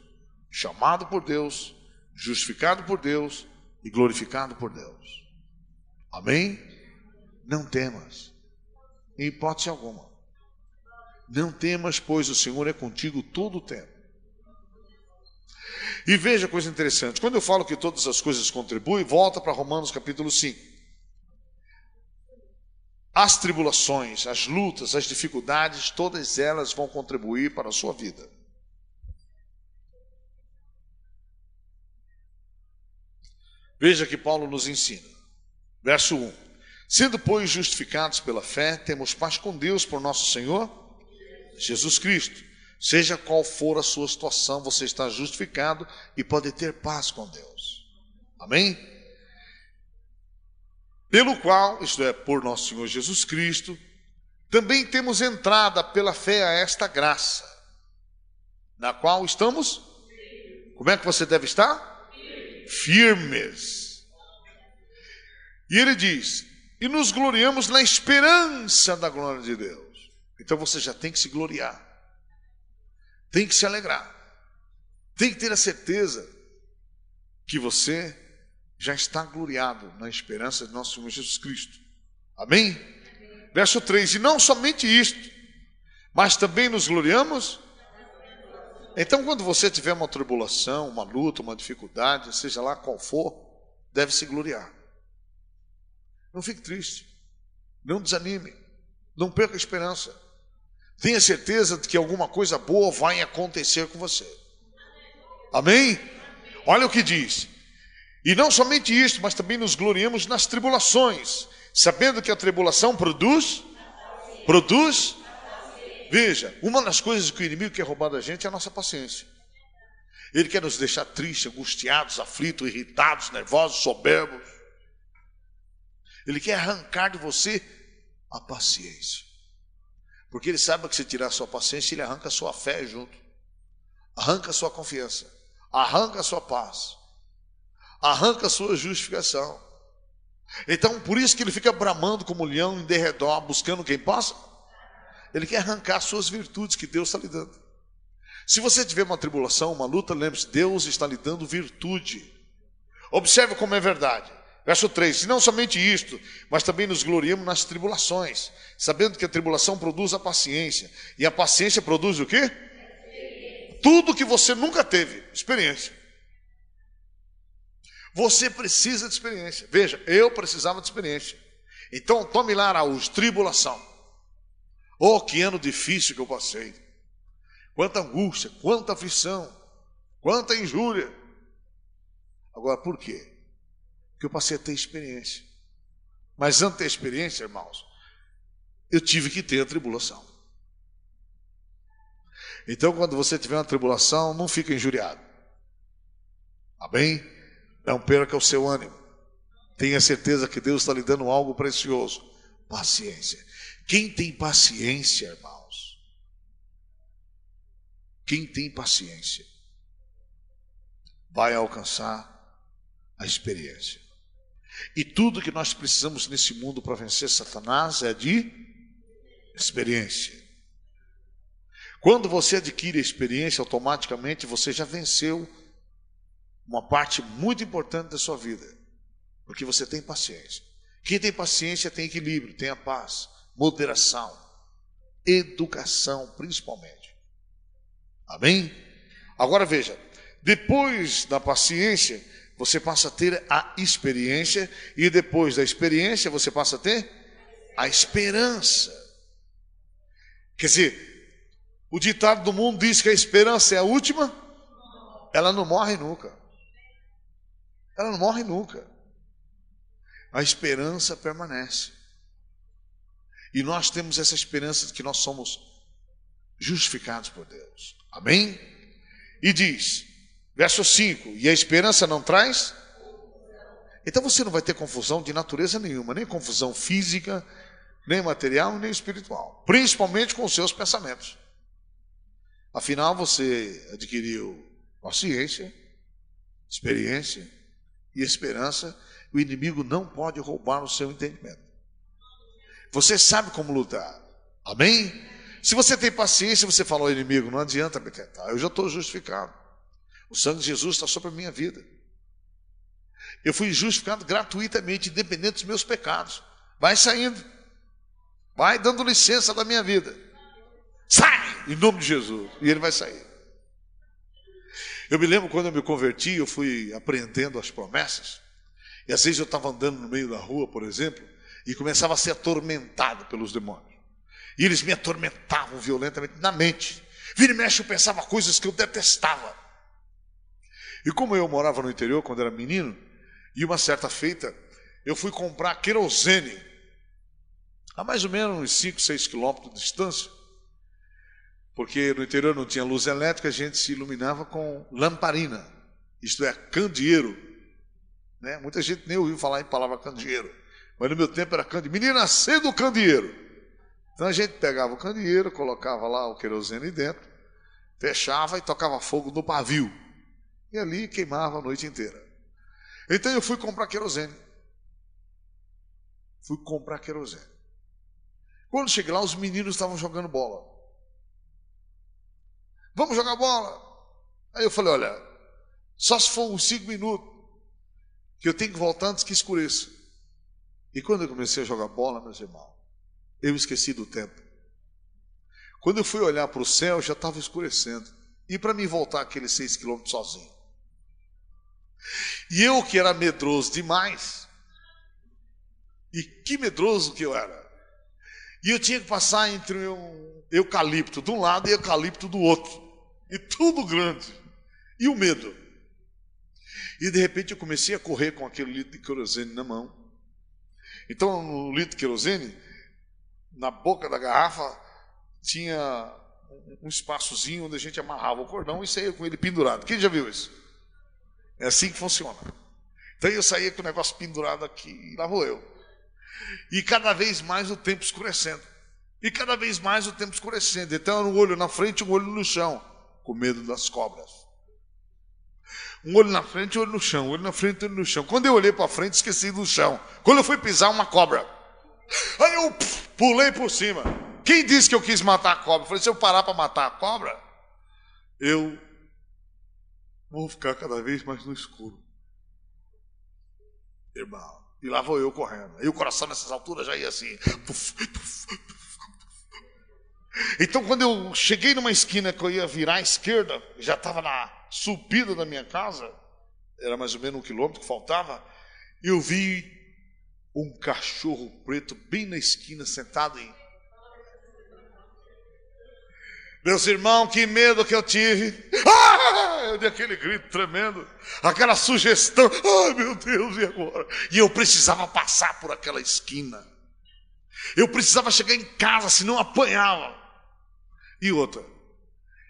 chamado por Deus, justificado por Deus e glorificado por Deus. Amém? Não temas, em hipótese alguma. Não temas, pois o Senhor é contigo todo o tempo. E veja coisa interessante: quando eu falo que todas as coisas contribuem, volta para Romanos capítulo 5 as tribulações, as lutas, as dificuldades, todas elas vão contribuir para a sua vida. Veja que Paulo nos ensina. Verso 1: Sendo, pois, justificados pela fé, temos paz com Deus por nosso Senhor Jesus Cristo. Seja qual for a sua situação, você está justificado e pode ter paz com Deus. Amém? Pelo qual, isto é, por nosso Senhor Jesus Cristo, também temos entrada pela fé a esta graça, na qual estamos. Como é que você deve estar? Firmes. E ele diz: e nos gloriamos na esperança da glória de Deus. Então você já tem que se gloriar, tem que se alegrar, tem que ter a certeza que você já está gloriado na esperança de nosso Senhor Jesus Cristo. Amém? Amém? Verso 3: E não somente isto, mas também nos gloriamos. Então, quando você tiver uma tribulação, uma luta, uma dificuldade, seja lá qual for, deve se gloriar. Não fique triste, não desanime, não perca a esperança. Tenha certeza de que alguma coisa boa vai acontecer com você. Amém? Olha o que diz: e não somente isso, mas também nos gloriamos nas tribulações, sabendo que a tribulação produz, produz Veja, uma das coisas que o inimigo quer roubar da gente é a nossa paciência. Ele quer nos deixar tristes, angustiados, aflitos, irritados, nervosos, soberbos. Ele quer arrancar de você a paciência. Porque ele sabe que se tirar a sua paciência, ele arranca a sua fé junto. Arranca a sua confiança. Arranca a sua paz. Arranca a sua justificação. Então, por isso que ele fica bramando como um leão em derredor, buscando quem possa. Ele quer arrancar as suas virtudes que Deus está lhe dando. Se você tiver uma tribulação, uma luta, lembre-se, Deus está lhe dando virtude. Observe como é verdade. Verso 3: E não somente isto, mas também nos gloriamos nas tribulações, sabendo que a tribulação produz a paciência, e a paciência produz o quê? Tudo que você nunca teve, experiência. Você precisa de experiência. Veja, eu precisava de experiência. Então, tome lá Araújo, tribulação. Oh, que ano difícil que eu passei. Quanta angústia, quanta aflição, quanta injúria. Agora, por quê? Porque eu passei a ter experiência. Mas antes da experiência, irmãos, eu tive que ter a tribulação. Então, quando você tiver uma tribulação, não fica injuriado. Amém? Não perca o seu ânimo. Tenha certeza que Deus está lhe dando algo precioso. Paciência. Quem tem paciência, irmãos? Quem tem paciência vai alcançar a experiência. E tudo que nós precisamos nesse mundo para vencer Satanás é de experiência. Quando você adquire a experiência, automaticamente você já venceu uma parte muito importante da sua vida, porque você tem paciência. Quem tem paciência tem equilíbrio, tem a paz, moderação, educação, principalmente. Amém? Agora veja, depois da paciência, você passa a ter a experiência, e depois da experiência, você passa a ter a esperança. Quer dizer, o ditado do mundo diz que a esperança é a última, ela não morre nunca. Ela não morre nunca. A esperança permanece. E nós temos essa esperança de que nós somos justificados por Deus. Amém? E diz, verso 5: E a esperança não traz? Então você não vai ter confusão de natureza nenhuma, nem confusão física, nem material, nem espiritual, principalmente com os seus pensamentos. Afinal, você adquiriu consciência, experiência, e esperança, o inimigo não pode roubar o seu entendimento. Você sabe como lutar. Amém? Se você tem paciência, você fala ao inimigo, não adianta me tentar, eu já estou justificado. O sangue de Jesus está sobre a minha vida. Eu fui justificado gratuitamente, independente dos meus pecados. Vai saindo. Vai dando licença da minha vida. Sai! Em nome de Jesus. E ele vai sair. Eu me lembro quando eu me converti, eu fui aprendendo as promessas. E às vezes eu estava andando no meio da rua, por exemplo, e começava a ser atormentado pelos demônios. E eles me atormentavam violentamente na mente. Vira e mexe, eu pensava coisas que eu detestava. E como eu morava no interior quando era menino, e uma certa feita, eu fui comprar querosene, a mais ou menos uns 5, 6 quilômetros de distância porque no interior não tinha luz elétrica, a gente se iluminava com lamparina, isto é, candeeiro. Né? Muita gente nem ouviu falar em palavra candeeiro, mas no meu tempo era candeeiro. Menina, cedo o candeeiro. Então a gente pegava o candeeiro, colocava lá o querosene dentro, fechava e tocava fogo no pavio. E ali queimava a noite inteira. Então eu fui comprar querosene. Fui comprar querosene. Quando cheguei lá, os meninos estavam jogando bola. Vamos jogar bola. Aí eu falei: olha, só se for uns cinco minutos, que eu tenho que voltar antes que escureça. E quando eu comecei a jogar bola, meus irmãos, eu esqueci do tempo. Quando eu fui olhar para o céu, já estava escurecendo. E para mim voltar aqueles seis quilômetros sozinho. E eu que era medroso demais, e que medroso que eu era. E eu tinha que passar entre um eucalipto de um lado e eucalipto do outro e tudo grande. E o medo. E de repente eu comecei a correr com aquele litro de querosene na mão. Então, no litro de querosene, na boca da garrafa, tinha um espaçozinho onde a gente amarrava o cordão e saía com ele pendurado. Quem já viu isso? É assim que funciona. Então eu saía com o negócio pendurado aqui, e lá vou eu. E cada vez mais o tempo escurecendo. E cada vez mais o tempo escurecendo. Então era um olho na frente e um olho no chão, com medo das cobras. Um olho na frente um olho no chão, um olho na frente um olho no chão. Quando eu olhei para frente, esqueci do chão. Quando eu fui pisar, uma cobra. Aí eu pulei por cima. Quem disse que eu quis matar a cobra? Eu falei, se eu parar para matar a cobra, eu vou ficar cada vez mais no escuro. Irmão. E lá vou eu correndo. E o coração nessas alturas já ia assim. Então, quando eu cheguei numa esquina que eu ia virar à esquerda, já estava na subida da minha casa, era mais ou menos um quilômetro que faltava, eu vi um cachorro preto bem na esquina, sentado em Meus irmãos, que medo que eu tive. Ah! Eu dei aquele grito tremendo, aquela sugestão. Ai, meu Deus, e agora? E eu precisava passar por aquela esquina. Eu precisava chegar em casa, senão apanhava. E outra,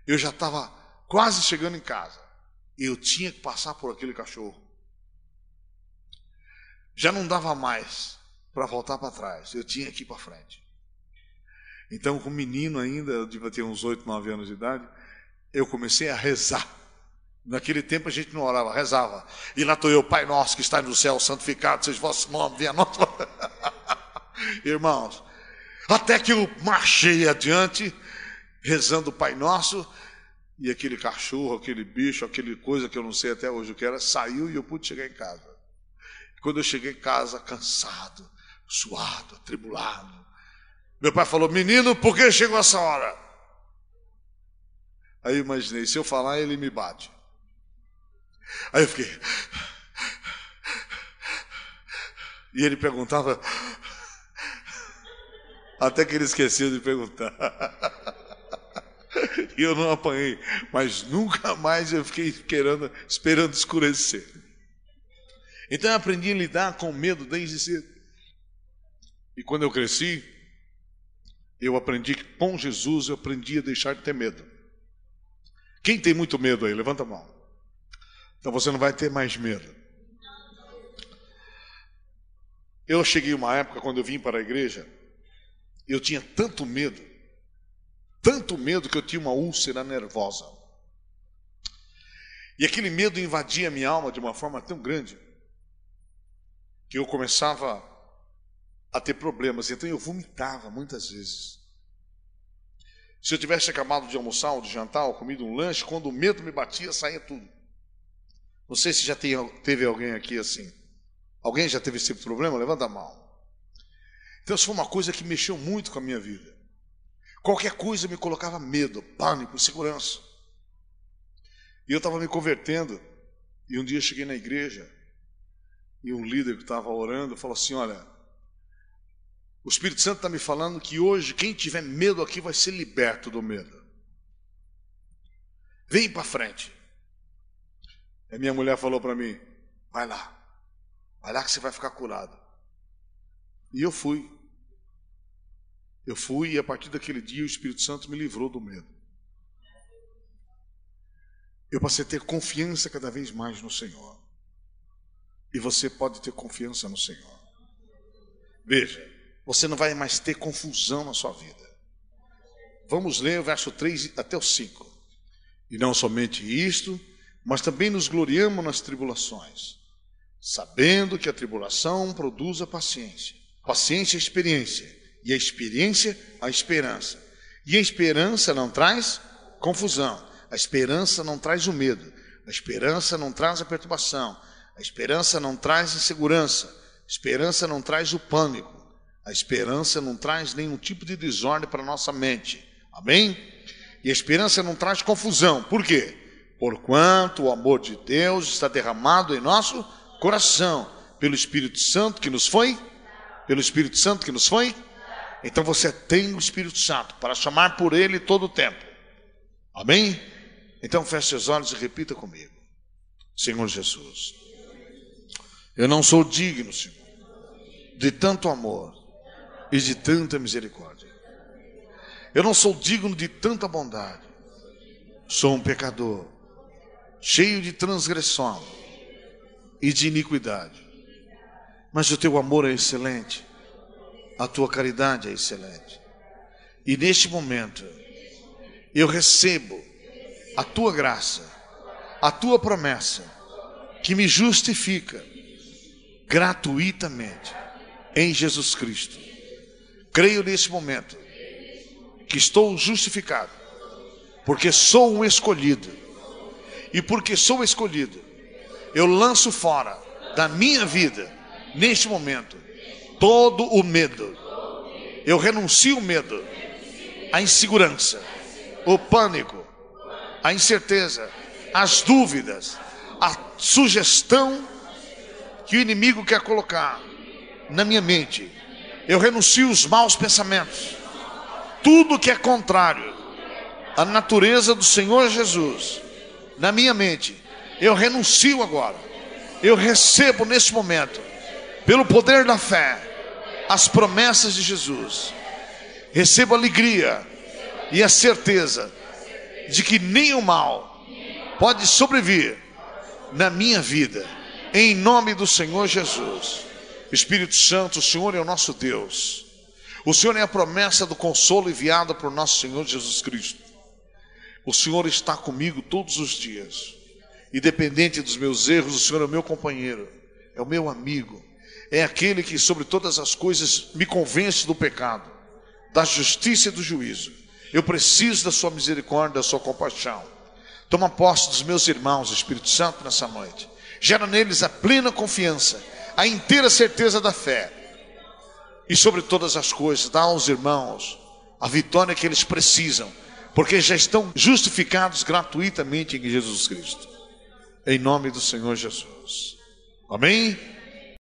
eu já estava quase chegando em casa. Eu tinha que passar por aquele cachorro. Já não dava mais para voltar para trás. Eu tinha que ir para frente. Então, com menino ainda, eu devia ter uns 8, 9 anos de idade, eu comecei a rezar. Naquele tempo a gente não orava, rezava. E lá estou eu, Pai nosso que está no céu, santificado seja o vosso nome, venha nosso. <laughs> Irmãos, até que eu marchei adiante, rezando o Pai Nosso, e aquele cachorro, aquele bicho, aquele coisa que eu não sei até hoje o que era, saiu e eu pude chegar em casa. Quando eu cheguei em casa, cansado, suado, atribulado, meu pai falou: Menino, por que chegou essa hora? Aí eu imaginei: se eu falar, ele me bate. Aí eu fiquei. E ele perguntava. <laughs> Até que ele esqueceu de perguntar. <laughs> <laughs> E eu não apanhei. Mas nunca mais eu fiquei esperando, esperando escurecer. Então eu aprendi a lidar com medo desde cedo. E quando eu cresci, eu aprendi que com Jesus eu aprendi a deixar de ter medo. Quem tem muito medo aí? Levanta a mão. Então você não vai ter mais medo. Eu cheguei uma época quando eu vim para a igreja, eu tinha tanto medo, tanto medo que eu tinha uma úlcera nervosa. E aquele medo invadia minha alma de uma forma tão grande que eu começava a ter problemas. Então eu vomitava muitas vezes. Se eu tivesse acabado de almoçar ou de jantar ou comido um lanche, quando o medo me batia, saía tudo. Não sei se já tem, teve alguém aqui assim. Alguém já teve esse problema? Levanta a mão. Então isso foi uma coisa que mexeu muito com a minha vida. Qualquer coisa me colocava medo, pânico, insegurança. E eu estava me convertendo. E um dia cheguei na igreja e um líder que estava orando falou assim: Olha, o Espírito Santo está me falando que hoje quem tiver medo aqui vai ser liberto do medo. Vem para frente. A minha mulher falou para mim: vai lá, vai lá que você vai ficar curado. E eu fui. Eu fui e a partir daquele dia o Espírito Santo me livrou do medo. Eu passei a ter confiança cada vez mais no Senhor. E você pode ter confiança no Senhor. Veja, você não vai mais ter confusão na sua vida. Vamos ler o verso 3 até o 5. E não somente isto, mas também nos gloriamos nas tribulações, sabendo que a tribulação produz a paciência, paciência a experiência, e a experiência a esperança. E a esperança não traz confusão, a esperança não traz o medo, a esperança não traz a perturbação, a esperança não traz insegurança, a esperança não traz o pânico. A esperança não traz nenhum tipo de desordem para a nossa mente. Amém? E a esperança não traz confusão. Por quê? Porquanto o amor de Deus está derramado em nosso coração pelo Espírito Santo que nos foi, pelo Espírito Santo que nos foi. Então você tem o Espírito Santo para chamar por ele todo o tempo. Amém? Então feche os olhos e repita comigo. Senhor Jesus, eu não sou digno, Senhor, de tanto amor e de tanta misericórdia. Eu não sou digno de tanta bondade. Sou um pecador, cheio de transgressão e de iniquidade. Mas o teu amor é excelente, a tua caridade é excelente. E neste momento, eu recebo a tua graça, a tua promessa, que me justifica gratuitamente em Jesus Cristo. Creio neste momento que estou justificado, porque sou um escolhido, e porque sou escolhido, eu lanço fora da minha vida, neste momento, todo o medo. Eu renuncio o medo, a insegurança, o pânico, a incerteza, as dúvidas, a sugestão que o inimigo quer colocar na minha mente. Eu renuncio os maus pensamentos, tudo que é contrário à natureza do Senhor Jesus na minha mente. Eu renuncio agora. Eu recebo neste momento, pelo poder da fé, as promessas de Jesus. Recebo alegria e a certeza de que nenhum mal pode sobrevir na minha vida, em nome do Senhor Jesus. Espírito Santo, o Senhor é o nosso Deus. O Senhor é a promessa do consolo enviada por nosso Senhor Jesus Cristo. O Senhor está comigo todos os dias. Independente dos meus erros, o Senhor é o meu companheiro, é o meu amigo, é aquele que sobre todas as coisas me convence do pecado, da justiça e do juízo. Eu preciso da sua misericórdia, da sua compaixão. Toma posse dos meus irmãos, Espírito Santo, nessa noite. Gera neles a plena confiança, a inteira certeza da fé. E sobre todas as coisas, dá aos irmãos a vitória que eles precisam, porque já estão justificados gratuitamente em Jesus Cristo. Em nome do Senhor Jesus. Amém?